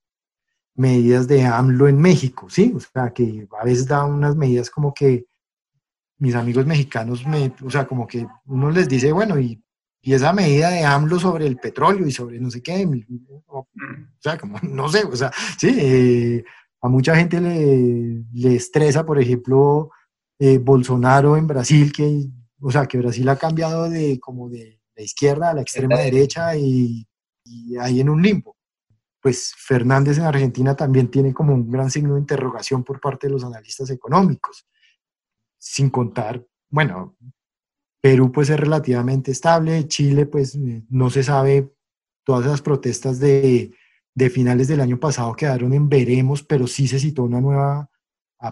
medidas de AMLO en México, ¿sí? O sea, que a veces da unas medidas como que mis amigos mexicanos, me, o sea, como que uno les dice, bueno, ¿y y esa medida de AMLO sobre el petróleo y sobre no sé qué, o, sea, como, no sé, o sea, sí, eh, a mucha gente le, le estresa, por ejemplo, eh, Bolsonaro en Brasil, que, o sea, que Brasil ha cambiado de como de la izquierda a la extrema derecha y, y ahí en un limbo. Pues Fernández en Argentina también tiene como un gran signo de interrogación por parte de los analistas económicos, sin contar, bueno, Perú pues es relativamente estable, Chile pues no se sabe, todas esas protestas de, finales del año pasado quedaron en veremos, pero sí se citó una nueva,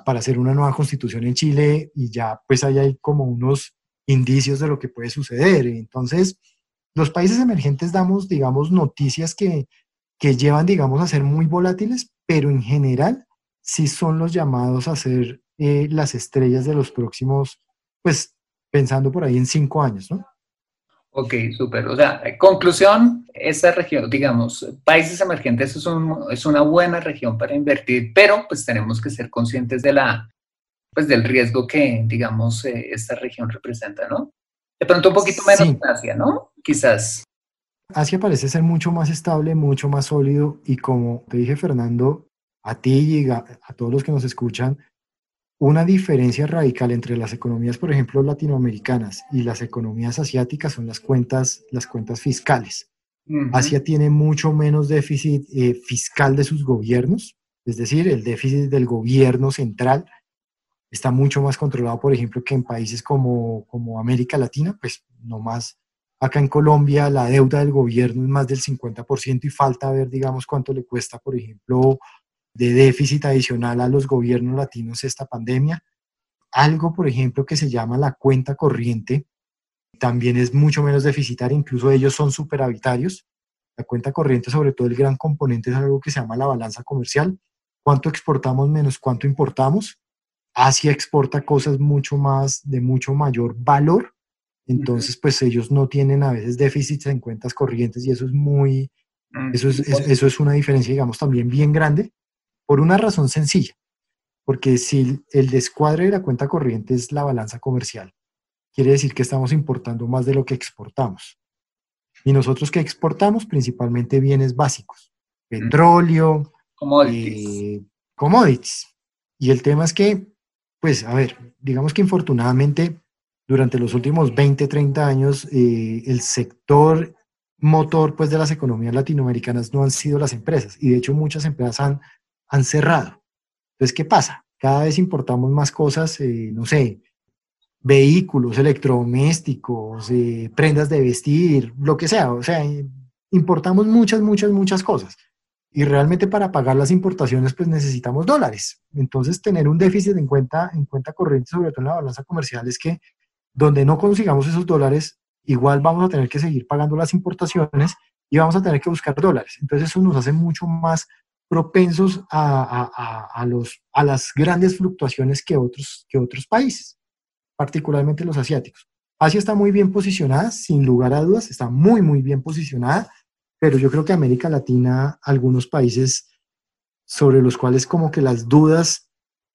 para hacer una nueva constitución en Chile y ya pues ahí hay como unos indicios de lo que puede suceder. Entonces, los países emergentes damos, digamos, noticias que, que llevan, digamos, a ser muy volátiles, pero en general sí son los llamados a ser eh, las estrellas de los próximos, pues pensando por ahí en cinco años, ¿no? Ok, súper. O sea, conclusión, esta región, digamos, países emergentes es, es, una buena región para invertir, pero pues tenemos que ser conscientes de la, pues del riesgo que, digamos, eh, esta región representa, ¿no? De pronto un poquito menos sí. Asia, ¿no? Quizás. Asia parece ser mucho más estable, mucho más sólido y como te dije, Fernando, a ti y a todos los que nos escuchan, una diferencia radical entre las economías, por ejemplo, latinoamericanas y las economías asiáticas son las cuentas, las cuentas fiscales. Asia tiene mucho menos déficit eh, fiscal de sus gobiernos, es decir, el déficit del gobierno central está mucho más controlado, por ejemplo, que en países como, como América Latina, pues no más. Acá en Colombia la deuda del gobierno es más del 50% y falta ver, digamos, cuánto le cuesta, por ejemplo, de déficit adicional a los gobiernos latinos esta pandemia. Algo, por ejemplo, que se llama la cuenta corriente, también es mucho menos deficitaria, incluso ellos son superavitarios. La cuenta corriente, sobre todo el gran componente, es algo que se llama la balanza comercial. ¿Cuánto exportamos menos cuánto importamos? Asia exporta cosas mucho más, de mucho mayor valor. Entonces, pues ellos no tienen a veces déficits en cuentas corrientes y eso es muy, mm, eso es, eso es una diferencia, digamos, también bien grande. Por una razón sencilla, porque si el descuadre de la cuenta corriente es la balanza comercial, quiere decir que estamos importando más de lo que exportamos. Y nosotros que exportamos principalmente bienes básicos, petróleo, commodities. Eh, commodities. Y el tema es que, pues, a ver, digamos que infortunadamente durante los últimos 20, 30 años, eh, el sector motor pues, de las economías latinoamericanas no han sido las empresas. Y de hecho muchas empresas han, han cerrado. Entonces, ¿qué pasa? Cada vez importamos más cosas, eh, no sé, vehículos, electrodomésticos, eh, prendas de vestir, lo que sea. O sea, importamos muchas, muchas, muchas cosas. Y realmente para pagar las importaciones, pues necesitamos dólares. Entonces, tener un déficit en cuenta, en cuenta corriente, sobre todo en la balanza comercial, es que donde no consigamos esos dólares, igual vamos a tener que seguir pagando las importaciones y vamos a tener que buscar dólares. Entonces, eso nos hace mucho más propensos a, los, a las grandes fluctuaciones que otros, que otros países particularmente los asiáticos. Asia está muy bien posicionada, sin lugar a dudas, está muy, muy bien posicionada, pero yo creo que América Latina, algunos países sobre los cuales como que las dudas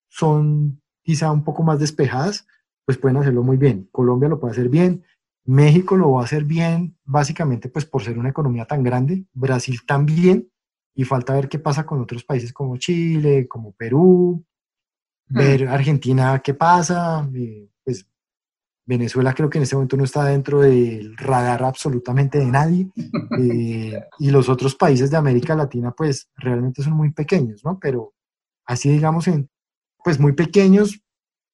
son quizá un poco más despejadas, pues pueden hacerlo muy bien. Colombia lo puede hacer bien, México lo va a hacer bien, básicamente pues por ser una economía tan grande, Brasil también, y falta ver qué pasa con otros países como Chile, como Perú, hmm. ver Argentina qué pasa, eh, Venezuela creo que en este momento no está dentro del radar absolutamente de nadie. Eh, y los otros países de América Latina, pues realmente son muy pequeños, ¿no? Pero así digamos, en, pues muy pequeños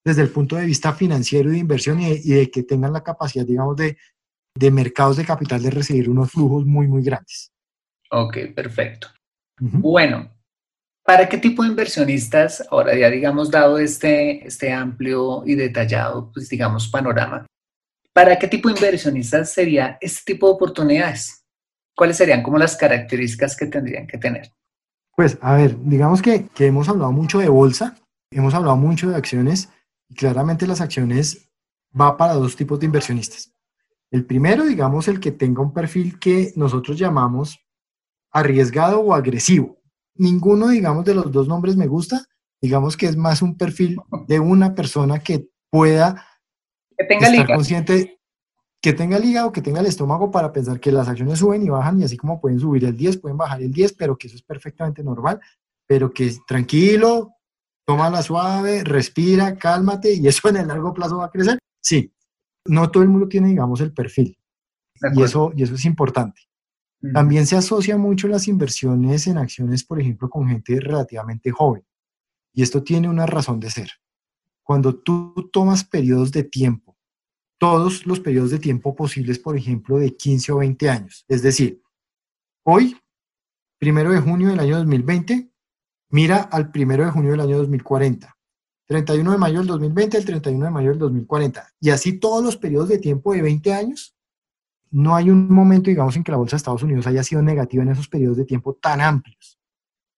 desde el punto de vista financiero y de inversión y de, que tengan la capacidad, digamos, de, de, mercados de capital de recibir unos flujos muy, muy grandes. Ok, perfecto. Bueno, ¿Para qué tipo de inversionistas, ahora ya digamos dado este, este amplio y detallado, pues digamos, panorama, ¿para qué tipo de inversionistas sería este tipo de oportunidades? ¿Cuáles serían como las características que tendrían que tener? Pues, a ver, digamos que, que hemos hablado mucho de bolsa, hemos hablado mucho de acciones y claramente las acciones va para dos tipos de inversionistas. El primero, digamos, el que tenga un perfil que nosotros llamamos arriesgado o agresivo ninguno, digamos, de los dos nombres me gusta. Digamos que es más un perfil de una persona que pueda que tenga estar consciente, que tenga liga o que tenga el estómago para pensar que las acciones suben y bajan y así como pueden subir el 10, pueden bajar el 10, pero que eso es perfectamente normal, pero que tranquilo, toma la suave, respira, cálmate y eso en el largo plazo va a crecer. Sí, no todo el mundo tiene, digamos, el perfil. Y eso, y eso es importante. También se asocia mucho las inversiones en acciones, por ejemplo, con gente relativamente joven. Y esto tiene una razón de ser. Cuando tú tomas periodos de tiempo, todos los periodos de tiempo posibles, por ejemplo, de 15 o 20 años, es decir, hoy, primero de junio del año 2020, mira al primero de junio del año 2040. 31 de mayo del 2020 el 31 de mayo del 2040. Y así todos los periodos de tiempo de 20 años no hay un momento, digamos, en que la bolsa de Estados Unidos haya sido negativa en esos periodos de tiempo tan amplios.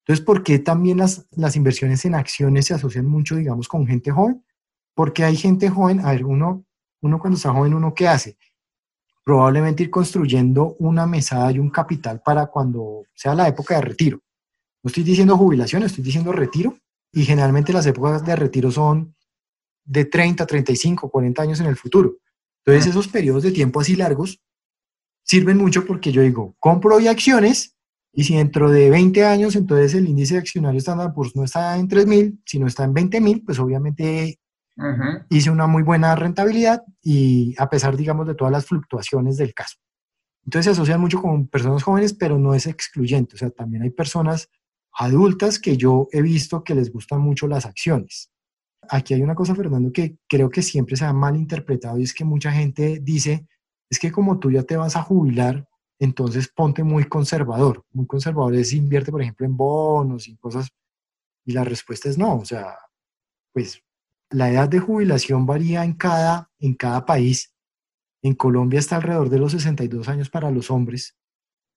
Entonces, ¿por qué también las, las inversiones en acciones se asocian mucho, digamos, con gente joven? Porque hay gente joven, a ver, uno, uno cuando está joven, ¿uno qué hace? Probablemente ir construyendo una mesada y un capital para cuando sea la época de retiro. No estoy diciendo jubilación, estoy diciendo retiro. Y generalmente las épocas de retiro son de 30, 35, 40 años en el futuro. Entonces, esos periodos de tiempo así largos sirven mucho porque yo digo, compro hoy acciones y si dentro de 20 años entonces el índice accionario estándar pues no está en 3.000, sino está en 20.000, pues obviamente hice una muy buena rentabilidad y a pesar, digamos, de todas las fluctuaciones del caso. Entonces se asocian mucho con personas jóvenes, pero no es excluyente. O sea, también hay personas adultas que yo he visto que les gustan mucho las acciones. Aquí hay una cosa, Fernando, que creo que siempre se ha mal interpretado y es que mucha gente dice, es que como tú ya te vas a jubilar, entonces ponte muy conservador. Muy conservador es invierte, por ejemplo, en bonos y cosas. Y la respuesta es no. O sea, pues la edad de jubilación varía en cada, en cada país. En Colombia está alrededor de los 62 años para los hombres.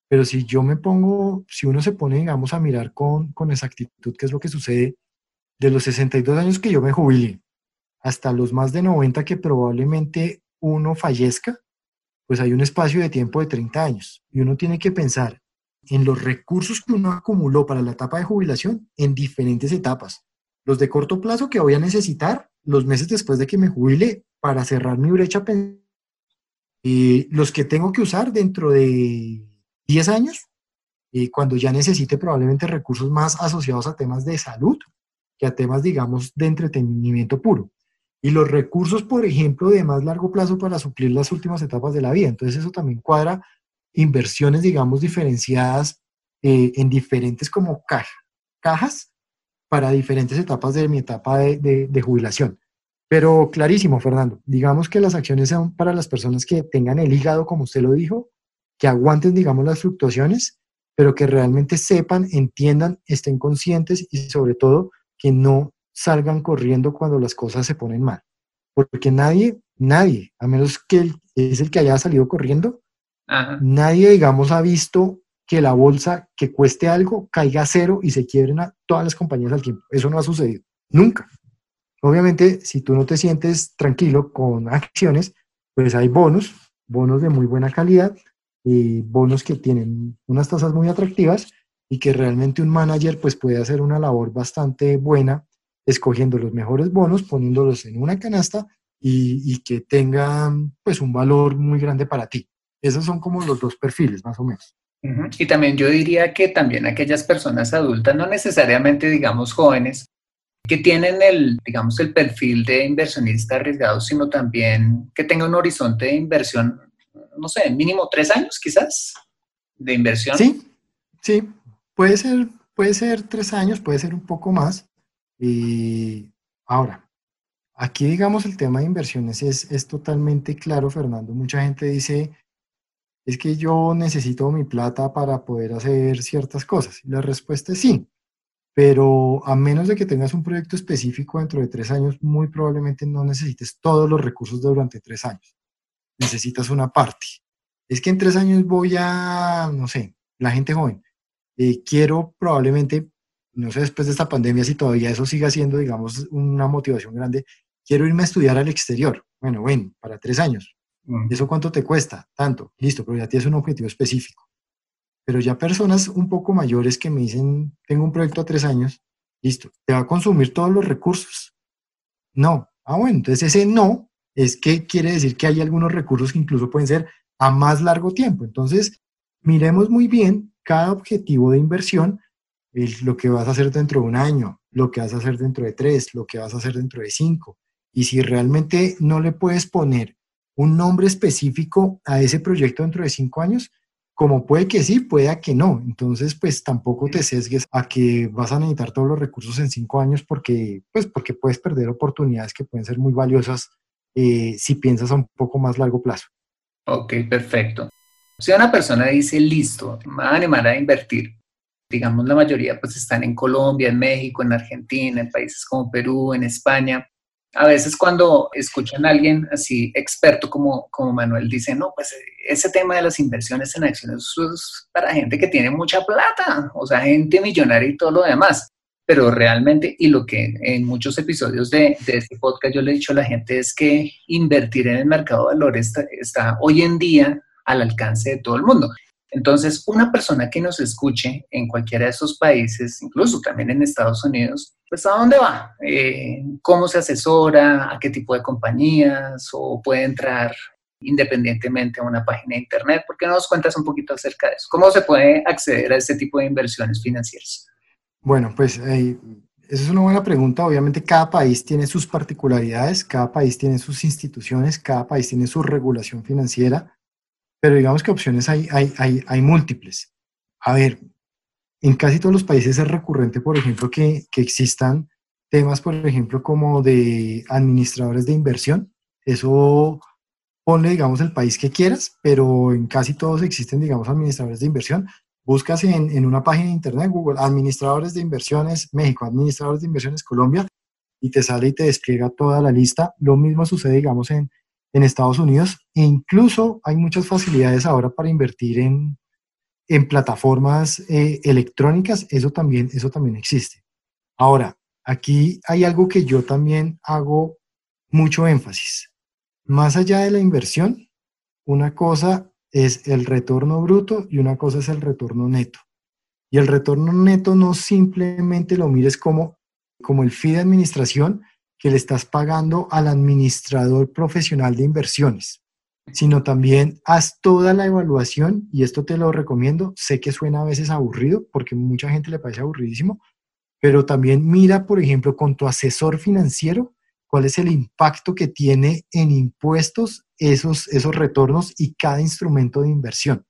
Pero si yo me pongo, si uno se pone, digamos, a mirar con, con exactitud qué es lo que sucede, de los 62 años que yo me jubile hasta los más de 90 que probablemente uno fallezca, pues hay un espacio de tiempo de 30 años y uno tiene que pensar en los recursos que uno acumuló para la etapa de jubilación en diferentes etapas. Los de corto plazo que voy a necesitar los meses después de que me jubile para cerrar mi brecha Eh, los que tengo que usar dentro de 10 años, eh, cuando ya necesite probablemente recursos más asociados a temas de salud que a temas, digamos, de entretenimiento puro. Y los recursos, por ejemplo, de más largo plazo para suplir las últimas etapas de la vida. Entonces eso también cuadra inversiones, digamos, diferenciadas eh, en diferentes como cajas para diferentes etapas de mi etapa de jubilación. Pero clarísimo, Fernando, digamos que las acciones son para las personas que tengan el hígado, como usted lo dijo, que aguanten, digamos, las fluctuaciones, pero que realmente sepan, entiendan, estén conscientes y sobre todo que no salgan corriendo cuando las cosas se ponen mal. Porque nadie, nadie, a menos que es el que haya salido corriendo, nadie, digamos, ha visto que la bolsa que cueste algo caiga a cero y se quiebren a todas las compañías al tiempo. Eso no ha sucedido. Nunca. Obviamente, si tú no te sientes tranquilo con acciones, pues hay bonos, bonos de muy buena calidad, y bonos que tienen unas tasas muy atractivas y que realmente un manager pues puede hacer una labor bastante buena escogiendo los mejores bonos, poniéndolos en una canasta y, que tengan pues un valor muy grande para ti. Esos son como los dos perfiles, más o menos. Y también yo diría que también aquellas personas adultas, no necesariamente digamos jóvenes, que tienen el, digamos, el perfil de inversionista arriesgado, sino también que tenga un horizonte de inversión, no sé, mínimo tres años quizás de inversión. Sí, sí, puede ser, puede ser tres años, puede ser un poco más. Y ahora, aquí digamos el tema de inversiones es, es totalmente claro, Fernando. Mucha gente dice, es que yo necesito mi plata para poder hacer ciertas cosas. Y la respuesta es sí pero a menos de que tengas un proyecto específico dentro de tres años, muy probablemente no necesites todos los recursos durante tres años. Necesitas una parte. Es que en tres años voy a, no sé, la gente joven, eh, quiero probablemente, no sé, después de esta pandemia, si todavía eso siga siendo, digamos, una motivación grande, quiero irme a estudiar al exterior. Bueno, bueno, para tres años. Mm. ¿Eso cuánto te cuesta? Tanto. Listo, pero ya tienes un objetivo específico. Pero ya personas un poco mayores que me dicen, tengo un proyecto a tres años, listo, ¿te va a consumir todos los recursos? No. Ah, bueno, entonces ese no es que quiere decir que hay algunos recursos que incluso pueden ser a más largo tiempo. Entonces, miremos muy bien cada objetivo de inversión, lo que vas a hacer dentro de un año, lo que vas a hacer dentro de tres, lo que vas a hacer dentro de cinco. Y si realmente no le puedes poner un nombre específico a ese proyecto dentro de cinco años, como puede que sí, puede que no. Entonces, pues tampoco te sesgues a que vas a necesitar todos los recursos en cinco años porque, pues, porque puedes perder oportunidades que pueden ser muy valiosas eh, si piensas a un poco más largo plazo. Ok, perfecto. Si una persona dice, listo, me va a animar a invertir, digamos la mayoría pues están en Colombia, en México, en Argentina, en países como Perú, en España, a veces cuando escuchan a alguien así experto como, como Manuel dice, no, pues ese tema de las inversiones en acciones es para gente que tiene mucha plata, o sea, gente millonaria y todo lo demás. Pero realmente, y lo que en muchos episodios de, este podcast yo le he dicho a la gente es que invertir en el mercado de valores está hoy en día al alcance de todo el mundo. Entonces, una persona que nos escuche en cualquiera de esos países, incluso también en Estados Unidos, pues ¿a dónde va? Eh, ¿Cómo se asesora? ¿A qué tipo de compañías? ¿O puede entrar independientemente a una página de internet? ¿Por qué no nos cuentas un poquito acerca de eso? ¿Cómo se puede acceder a este tipo de inversiones financieras? Bueno, pues esa es una buena pregunta. Obviamente cada país tiene sus particularidades, cada país tiene sus instituciones, cada país tiene su regulación financiera pero digamos que opciones hay, hay, hay, hay múltiples. A ver, en casi todos los países es recurrente, por ejemplo, que, que existan temas, por ejemplo, como de administradores de inversión. Eso ponle, digamos, el país que quieras, pero en casi todos existen, digamos, administradores de inversión. Buscas en, en, una página de internet, Google, administradores de inversiones México, administradores de inversiones Colombia, y te sale y te despliega toda la lista. Lo mismo sucede, digamos, en, en Estados Unidos e incluso hay muchas facilidades ahora para invertir en, en plataformas eh, electrónicas, eso también, eso también existe. Ahora, aquí hay algo que yo también hago mucho énfasis. Más allá de la inversión, una cosa es el retorno bruto y una cosa es el retorno neto. Y el retorno neto no simplemente lo mires como, como el fee administración, que le estás pagando al administrador profesional de inversiones. sino también haz toda la evaluación, y esto te lo recomiendo, sé que suena a veces aburrido, porque mucha gente le parece aburridísimo, pero también mira, por ejemplo, con tu asesor financiero, cuál es el impacto que tiene en impuestos esos, esos retornos y cada instrumento de inversión.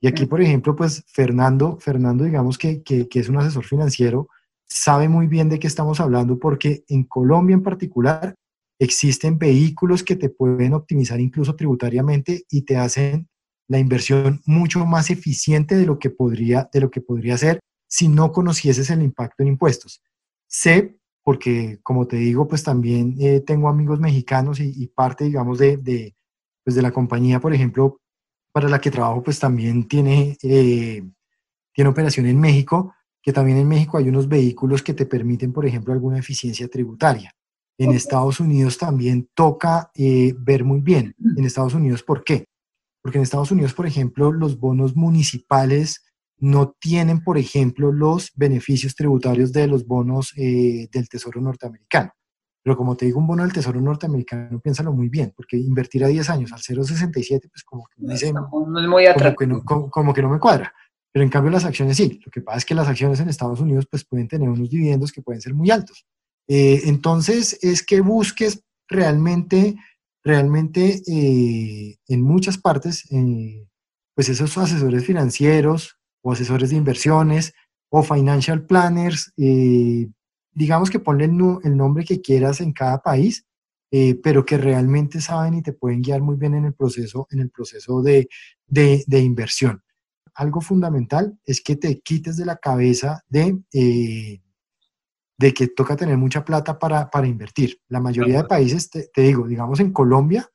Y aquí, por ejemplo, pues Fernando, Fernando digamos que, que, que es un asesor financiero, sabe muy bien de qué estamos hablando porque en Colombia en particular existen vehículos que te pueden optimizar incluso tributariamente y te hacen la inversión mucho más eficiente de lo que podría, de lo que podría ser si no conocieses el impacto en impuestos. Sé, porque como te digo, pues también eh, tengo amigos mexicanos y, parte, digamos, de, de, pues de la compañía, por ejemplo, para la que trabajo, pues también tiene, eh, tiene operación en México que también en México hay unos vehículos que te permiten, por ejemplo, alguna eficiencia tributaria. En Estados Unidos también toca eh, ver muy bien. En Estados Unidos, ¿por qué? Porque en Estados Unidos, por ejemplo, los bonos municipales no tienen, por ejemplo, los beneficios tributarios de los bonos eh, del Tesoro norteamericano. Pero como te digo, un bono del Tesoro norteamericano, piénsalo muy bien, porque invertir a 10 años al 0,67, pues como que, dice, no, es muy como que no me cuadra. Pero en cambio las acciones sí. Lo que pasa es que las acciones en Estados Unidos pues pueden tener unos dividendos que pueden ser muy altos. Eh, entonces es que busques realmente, realmente eh, en muchas partes, eh, pues esos asesores financieros o asesores de inversiones o financial planners, digamos que ponle el, nombre que quieras en cada país, pero que realmente saben y te pueden guiar muy bien en el proceso, en el proceso de, de inversión algo fundamental es que te quites de la cabeza de, eh, de que toca tener mucha plata para, invertir. La mayoría de países, te, digo, digamos en Colombia,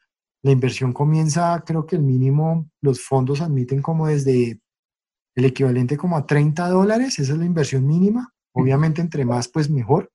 la inversión comienza, creo que el mínimo, los fondos admiten como desde el equivalente como a 30 dólares, esa es la inversión mínima. Obviamente entre más, pues mejor,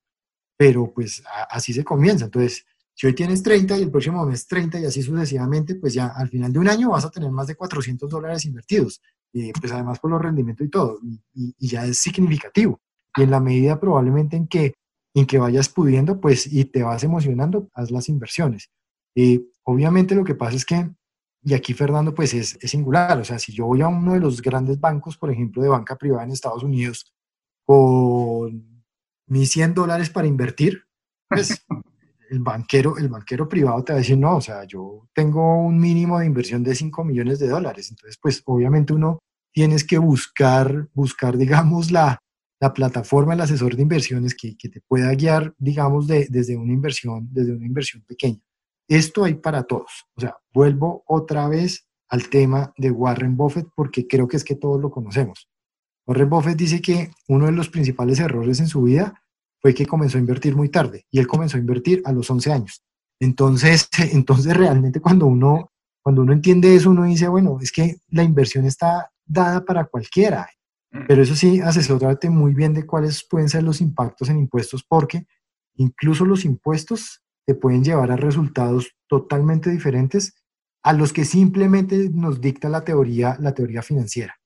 pero pues así se comienza. Entonces, si hoy tienes 30 y el próximo mes 30 y así sucesivamente, pues ya al final de un año vas a tener más de 400 dólares invertidos. Eh, pues además por los rendimientos y todo, y, ya es significativo. Y en la medida probablemente en que, en que vayas pudiendo, pues y te vas emocionando, haz las inversiones. Eh, obviamente lo que pasa es que, y aquí Fernando, pues es, es, singular, o sea, si yo voy a uno de los grandes bancos, por ejemplo, de banca privada en Estados Unidos, con mis 100 dólares para invertir, pues el banquero, el banquero privado te va a decir, no, o sea, yo tengo un mínimo de inversión de 5 millones de dólares. Entonces, pues obviamente uno tienes que buscar, buscar digamos, la, la plataforma, el asesor de inversiones que, que te pueda guiar, digamos, de, desde, una inversión, desde una inversión pequeña. Esto hay para todos. O sea, vuelvo otra vez al tema de Warren Buffett porque creo que es que todos lo conocemos. Warren Buffett dice que uno de los principales errores en su vida fue que comenzó a invertir muy tarde y él comenzó a invertir a los 11 años. Entonces, entonces realmente cuando uno, cuando uno entiende eso, uno dice, bueno, es que la inversión está dada para cualquiera. Mm. Pero eso sí, asesórate muy bien de cuáles pueden ser los impactos en impuestos, porque incluso los impuestos te pueden llevar a resultados totalmente diferentes a los que simplemente nos dicta la teoría, la teoría financiera.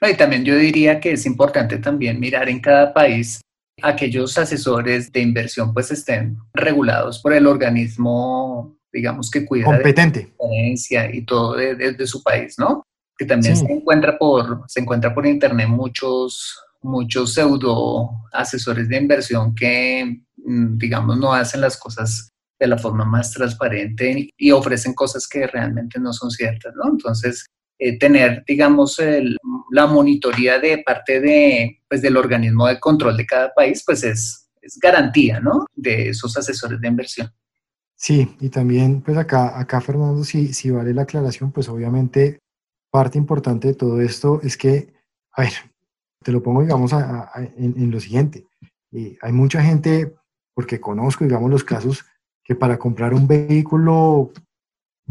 Y también yo diría que es importante también mirar en cada país aquellos asesores de inversión pues estén regulados por el organismo, digamos, que cuida competente de y todo de, su país, ¿no? Que también se encuentra por se encuentra por internet muchos muchos pseudo asesores de inversión que mm, digamos no hacen las cosas de la forma más transparente y ofrecen cosas que realmente no son ciertas, ¿no? Entonces, eh, tener, digamos, la monitoría de parte de, pues, del organismo de control de cada país, pues es, es garantía, ¿no? De esos asesores de inversión. Sí, y también, pues acá, acá Fernando, si, si vale la aclaración, pues obviamente parte importante de todo esto es que, a ver, te lo pongo, digamos, en, lo siguiente. Eh, hay mucha gente, porque conozco, digamos, los casos, que para comprar un vehículo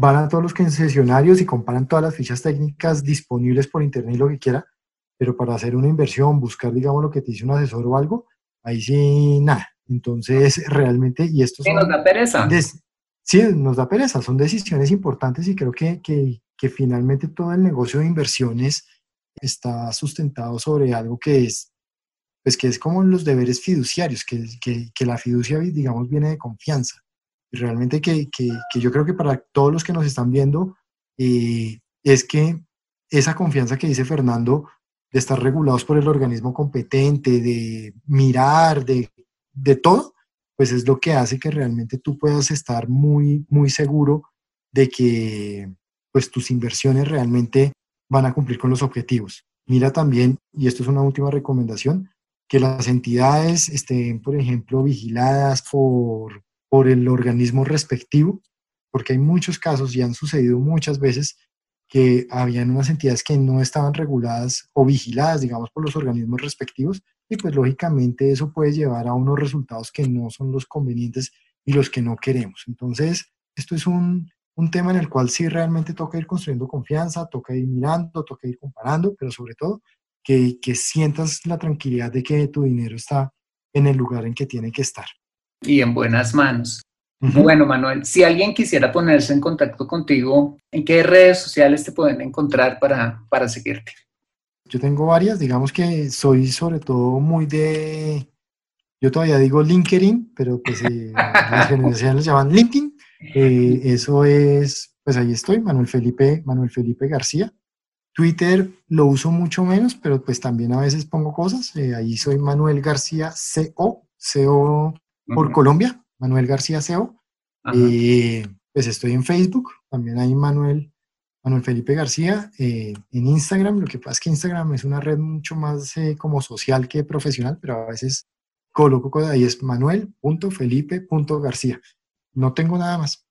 van a todos los concesionarios y comparan todas las fichas técnicas disponibles por internet y lo que quiera, pero para hacer una inversión, buscar, digamos, lo que te dice un asesor o algo, ahí sí, nada. Entonces, realmente, y esto... Sí, nos da pereza. sí, nos da pereza, son decisiones importantes y creo que, que, que, finalmente todo el negocio de inversiones está sustentado sobre algo que es, pues que es como los deberes fiduciarios, que, que, que la fiducia, digamos, viene de confianza realmente que, que, yo creo que para todos los que nos están viendo, eh, es que esa confianza que dice Fernando de estar regulados por el organismo competente, de mirar, de, de todo, pues es lo que hace que realmente tú puedas estar muy, muy seguro de que pues tus inversiones realmente van a cumplir con los objetivos. Mira también, y esto es una última recomendación, que las entidades estén, por ejemplo, vigiladas por, por el organismo respectivo, porque hay muchos casos y han sucedido muchas veces que habían unas entidades que no estaban reguladas o vigiladas, digamos, por los organismos respectivos, y pues lógicamente eso puede llevar a unos resultados que no son los convenientes y los que no queremos. Entonces, esto es un, un tema en el cual sí realmente toca ir construyendo confianza, toca ir mirando, toca ir comparando, pero sobre todo que, que sientas la tranquilidad de que tu dinero está en el lugar en que tiene que estar. Y en buenas manos. Bueno, Manuel, si alguien quisiera ponerse en contacto contigo, ¿en qué redes sociales te pueden encontrar para, para seguirte? Yo tengo varias, digamos que soy sobre todo muy de, yo todavía digo LinkedIn, pero pues eh, las generaciones llaman LinkedIn. Eh, eso es, pues ahí estoy, Manuel Felipe, Manuel Felipe García. Twitter lo uso mucho menos, pero pues también a veces pongo cosas. Eh, ahí soy Manuel García CO, CO por Colombia, Manuel García CEO. Eh, pues estoy en Facebook, también hay Manuel, Manuel Felipe García. en Instagram, lo que pasa es que Instagram es una red mucho más como social que profesional, pero a veces coloco ahí es manuel.felipe.garcía. No tengo nada más.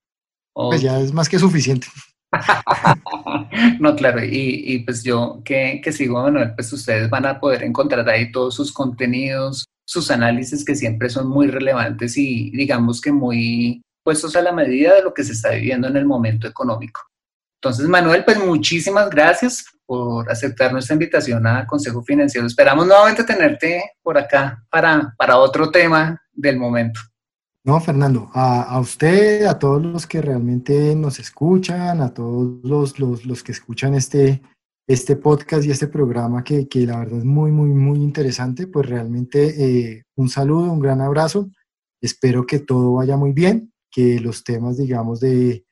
Pues ya es más que suficiente. no, claro, y, pues yo que, que sigo a Manuel, pues ustedes van a poder encontrar ahí todos sus contenidos, sus análisis que siempre son muy relevantes y digamos que muy puestos a la medida de lo que se está viviendo en el momento económico. Entonces, Manuel, pues muchísimas gracias por aceptar nuestra invitación a Consejo Financiero. Esperamos nuevamente tenerte por acá para, para otro tema del momento. No, Fernando, a, usted, a todos los que realmente nos escuchan, a todos los, los, que escuchan este, este podcast y este programa que, que, la verdad es muy, muy, muy interesante, pues realmente eh, un saludo, un gran abrazo. Espero que todo vaya muy bien, que los temas, digamos, de,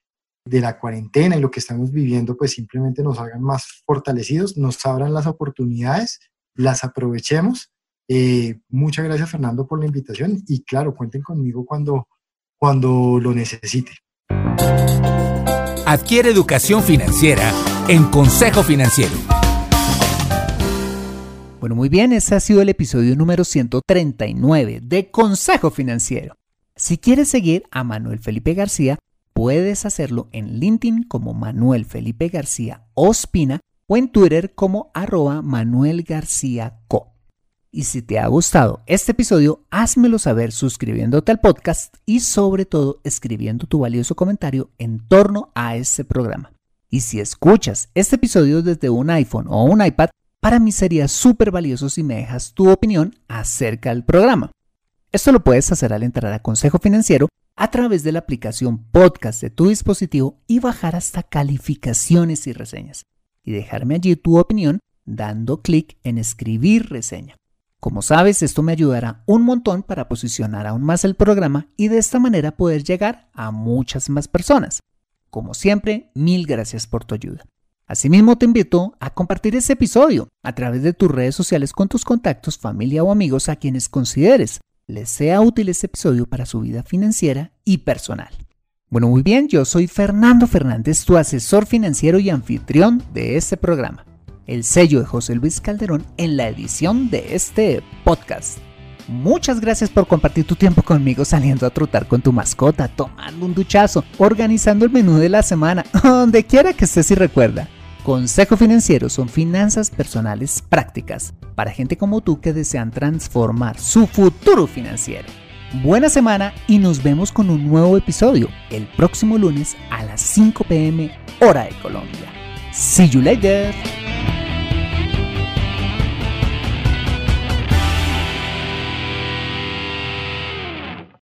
de la cuarentena y lo que estamos viviendo, pues simplemente nos hagan más fortalecidos, nos abran las oportunidades, las aprovechemos eh, muchas gracias Fernando por la invitación y claro, cuenten conmigo cuando, cuando lo necesite. Adquiere educación financiera en Consejo Financiero. Bueno, muy bien, ese ha sido el episodio número 139 de Consejo Financiero. Si quieres seguir a Manuel Felipe García, puedes hacerlo en LinkedIn como Manuel Felipe García Ospina o en Twitter como arroba Manuel García Co. Y si te ha gustado este episodio, házmelo saber suscribiéndote al podcast y sobre todo escribiendo tu valioso comentario en torno a este programa. Y si escuchas este episodio desde un iPhone o un iPad, para mí sería súper valioso si me dejas tu opinión acerca del programa. Esto lo puedes hacer al entrar a Consejo Financiero a través de la aplicación podcast de tu dispositivo y bajar hasta calificaciones y reseñas. Y dejarme allí tu opinión dando clic en escribir reseña. Como sabes, esto me ayudará un montón para posicionar aún más el programa y de esta manera poder llegar a muchas más personas. Como siempre, mil gracias por tu ayuda. Asimismo, te invito a compartir este episodio a través de tus redes sociales con tus contactos, familia o amigos a quienes consideres les sea útil este episodio para su vida financiera y personal. Bueno, muy bien, yo soy Fernando Fernández, tu asesor financiero y anfitrión de este programa el sello de José Luis Calderón en la edición de este podcast. Muchas gracias por compartir tu tiempo conmigo saliendo a trotar con tu mascota, tomando un duchazo, organizando el menú de la semana, donde quiera que estés y recuerda. Consejo Financiero son finanzas personales prácticas para gente como tú que desean transformar su futuro financiero. Buena semana y nos vemos con un nuevo episodio el próximo lunes a las 5 pm hora de Colombia. See you later.